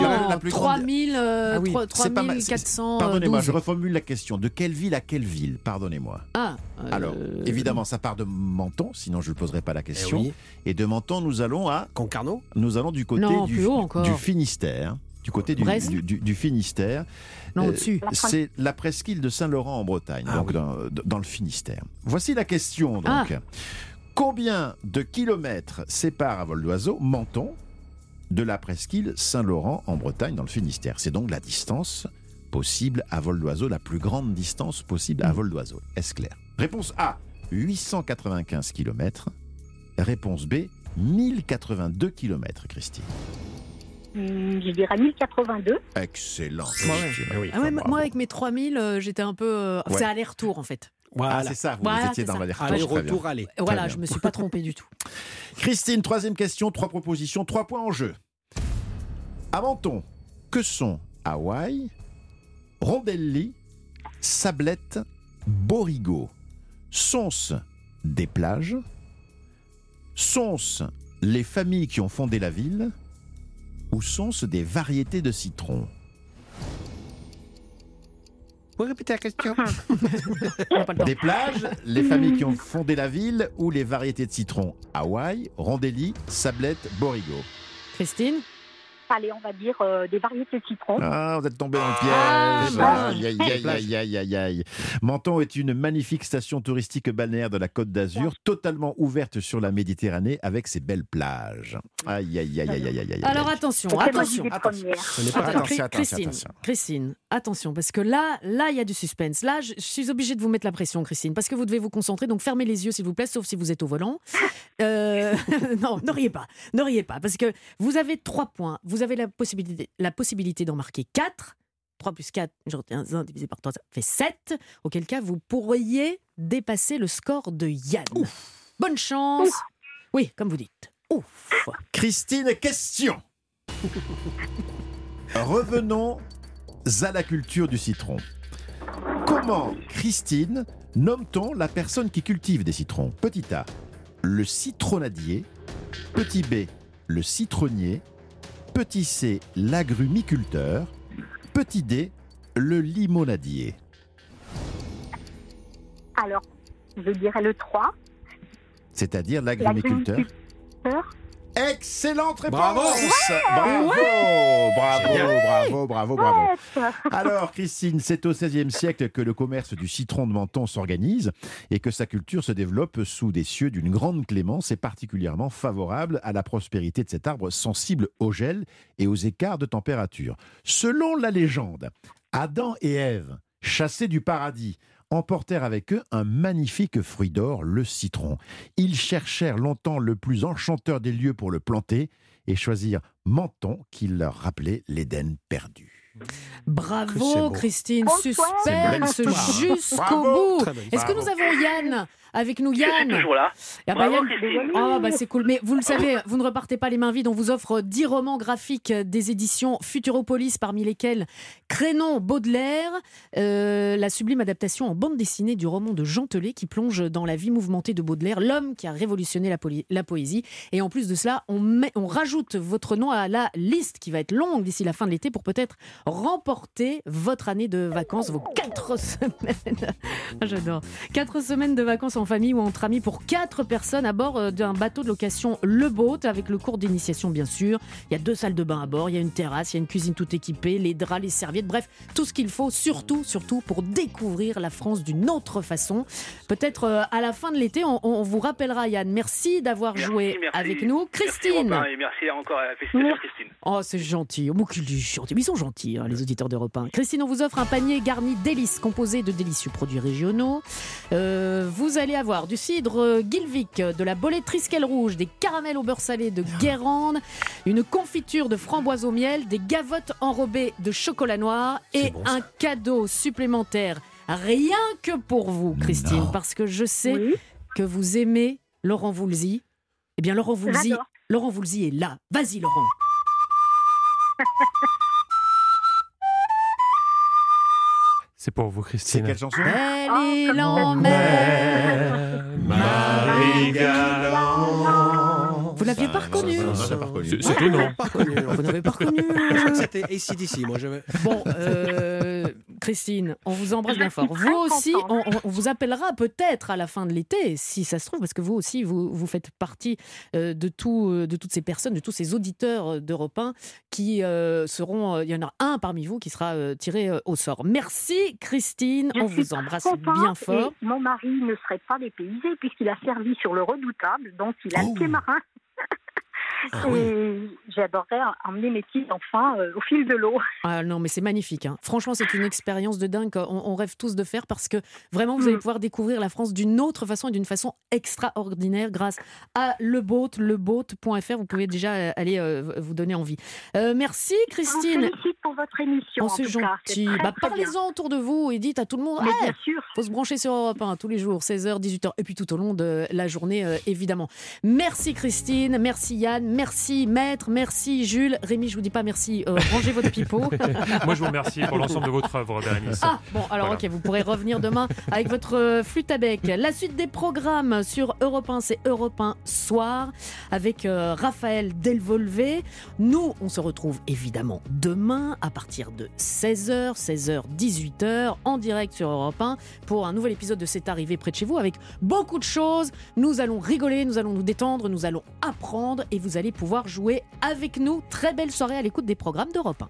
3000, euh, Ah oui, trois- c'est pas mal, c'est- 3400. Pardonnez-moi, euh, je 12. reformule la question. De quelle ville à quelle ville Pardonnez-moi. Ah, euh, Alors, évidemment, ça part de Menton, sinon je ne poserai pas la question. Eh oui. Et de Menton, nous allons à, Concarneau nous allons du côté Non, du, plus haut encore. du Finistère, du côté du, du, du- du Finistère. Non, Euh, au-dessus. C'est la presqu'île de Saint-Laurent en Bretagne, Ah donc oui. dans, dans le Finistère. Voici la question donc. Ah. Combien de kilomètres sépare à vol d'oiseau Menton de la presqu'île Saint-Laurent en Bretagne dans le Finistère C'est donc la distance possible à vol d'oiseau, la plus grande distance possible Mm. à vol d'oiseau. Est-ce clair? Réponse A, 895 km. Réponse B, 1082 km, Christine. Hum, Je dirais 1082. Excellent. Ouais. Eh oui. Ah ouais, Bravo. moi, avec mes 3000, euh, j'étais un peu. euh, Ouais. C'est aller-retour, en fait. Ah, c'est ça, vous, Voilà, étiez dans. Allez, très bien. retour, allez. Voilà, je me suis pas trompé du tout. Christine, troisième question, trois propositions, trois points en jeu. À Menton, que sont Hawaï, Rondelli, Sablette, Borigo? Sont-ce des plages? Sont-ce les familles qui ont fondé la ville? Ou sont-ce des variétés de citrons? Pouvez répéter la question. Des plages, les familles qui ont fondé la ville ou les variétés de citrons Hawaï, Rondelli, Sablette, Borigo Christine? Allez, on va dire euh, des variétés de citrons. Ah, vous êtes tombé dans le Ah, piège. bah. Aïe, aïe, aïe, aïe, aïe, aïe, aïe. Menton est une magnifique station touristique balnéaire de la Côte d'Azur, totalement ouverte sur la Méditerranée avec ses belles plages. Aïe, aïe, aïe, aïe, aïe, aïe, aïe. Alors attention, attention. Christine, attention. Christine, attention, parce que là, là, il y a du suspense. Là, je, je suis obligée de vous mettre la pression, Christine, parce que vous devez vous concentrer. Donc, fermez les yeux, s'il vous plaît, sauf si vous êtes au volant. Euh, non, ne riez pas, ne riez pas, parce que vous avez trois points. Vous avez la possibilité, la possibilité d'en marquer quatre. 3 plus 4, je retiens 1 divisé par 3, ça fait 7. Auquel cas, vous pourriez dépasser le score de Yann. Bonne chance. Oui, comme vous dites. Ouf. Christine, question. Revenons à la culture du citron. Comment, Christine, nomme-t-on la personne qui cultive des citrons? Petit A, le citronadier. Petit B, le citronnier. Petit C, l'agrumiculteur. Petit D, le limonadier. Alors, je dirais le 3. C'est-à-dire l'agrumiculteur. L'agrumiculteur. Excellente réponse. Bravo. Bravo. Ouais. Bravo, bravo, bravo, bravo. Alors, Christine, c'est au XVIe siècle que le commerce du citron de Menton s'organise et que sa culture se développe sous des cieux d'une grande clémence et particulièrement favorable à la prospérité de cet arbre sensible au gel et aux écarts de température. Selon la légende, Adam et Ève, chassés du paradis, emportèrent avec eux un magnifique fruit d'or, le citron. Ils cherchèrent longtemps le plus enchanteur des lieux pour le planter et choisirent Menton qui leur rappelait l'Éden perdu. Bravo. Christine, suspense hein. jusqu'au bout. Est-ce que nous avons Yann? Avec nous Je suis Yann toujours là. Ah bah, Bravo, Yann-. Oh, bah, c'est cool. Mais vous le savez, vous ne repartez pas les mains vides. On vous offre 10 romans graphiques des éditions Futuropolis, parmi lesquels Crénon Baudelaire, euh, la sublime adaptation en bande dessinée du roman de Jean Telet qui plonge dans la vie mouvementée de Baudelaire, l'homme qui a révolutionné la, poésie. Et en plus de cela, on, met, on rajoute votre nom à la liste qui va être longue d'ici la fin de l'été pour peut-être remporter votre année de vacances, vos 4 semaines. J'adore. 4 semaines de vacances en famille ou entre amis pour 4 personnes à bord euh, d'un bateau de location Le Boat avec le cours d'initiation bien sûr. Il y a deux salles de bain à bord, il y a une terrasse, il y a une cuisine toute équipée, les draps, les serviettes, bref, tout ce qu'il faut surtout, surtout pour découvrir la France d'une autre façon. Peut-être euh, à la fin de l'été, on, on vous rappellera Yann. Merci d'avoir joué merci. avec nous. Christine. Et merci encore à la félicitations, Christine. Oh, c'est gentil. Oh, gentil. Ils sont gentils, hein, les auditeurs d'Europe 1. Christine, on vous offre un panier garni délices composé de délicieux produits régionaux. Euh, vous allez avoir du cidre Gilvic, de la bolée Triskel rouge, des caramels au beurre salé de Guérande, une confiture de framboise au miel, des gavottes enrobées de chocolat noir et bon, un cadeau supplémentaire rien que pour vous, Christine, Non. parce que je sais Oui. que vous aimez Laurent Voulzy. Eh bien, Laurent Voulzy. Laurent Voulzy est là. Vas-y, Laurent. C'est pour vous, C'est Christine. quelle chanson Belle Oh, île en mer. Marie-Galante. Vous l'aviez pas reconnu Non, on l'a pas reconnu. C'est- c'est étonnant. Vous n'avez pas reconnu Je crois que c'était ACDC, moi. Bon, euh, Christine, on vous embrasse bien fort. Vous aussi, on, vous appellera peut-être à la fin de l'été, si ça se trouve, parce que vous aussi, vous, vous faites partie euh, de, tout, euh, de toutes ces personnes, de tous ces auditeurs euh, d'Europe 1 qui euh, seront. Il y en a un parmi vous qui sera euh, tiré au sort. Merci, Christine. Je on vous embrasse bien fort. mon mari ne serait pas dépaysé puisqu'il a servi sur le redoutable, donc il a Oh. le pied marin. Ah et j'adorerais emmener mes petits enfants euh, au fil de l'eau. Ah non, mais c'est magnifique. hein. Franchement, c'est une expérience de dingue qu'on on rêve tous de faire parce que vraiment, vous allez Mm. pouvoir découvrir la France d'une autre façon et d'une façon extraordinaire grâce à leboat, leboat.fr. Vous pouvez déjà euh, aller euh, vous donner envie. Euh, merci, Christine. vous félicite pour votre émission. Oh, en c'est gentil. Bah. Parlez-en autour de vous et dites à tout le monde Mais Eh, bien sûr. faut se brancher sur Europe 1 tous les jours, 16h, 18h, et puis tout au long de la journée, évidemment. Merci Christine, merci Yann, merci Maître, merci Jules. Rémi, je vous dis pas merci, euh, rangez votre pipeau. Moi, je vous remercie pour l'ensemble de votre œuvre, Bérénice. Ah, bon, alors Voilà. ok, vous pourrez revenir demain avec votre euh, flûte à bec. La suite des programmes sur Europe 1, c'est Europe 1 Soir avec euh, Raphaël Delvolvé. Nous, on se retrouve évidemment demain à partir de 16h, 16h, 18h en direct sur Europe 1 pour un nouvel épisode de C'est arrivé près de chez vous avec beaucoup de choses. Nous allons rigoler, nous allons nous détendre, nous allons apprendre et vous allez pouvoir jouer avec nous. Très belle soirée à l'écoute des programmes d'Europe 1.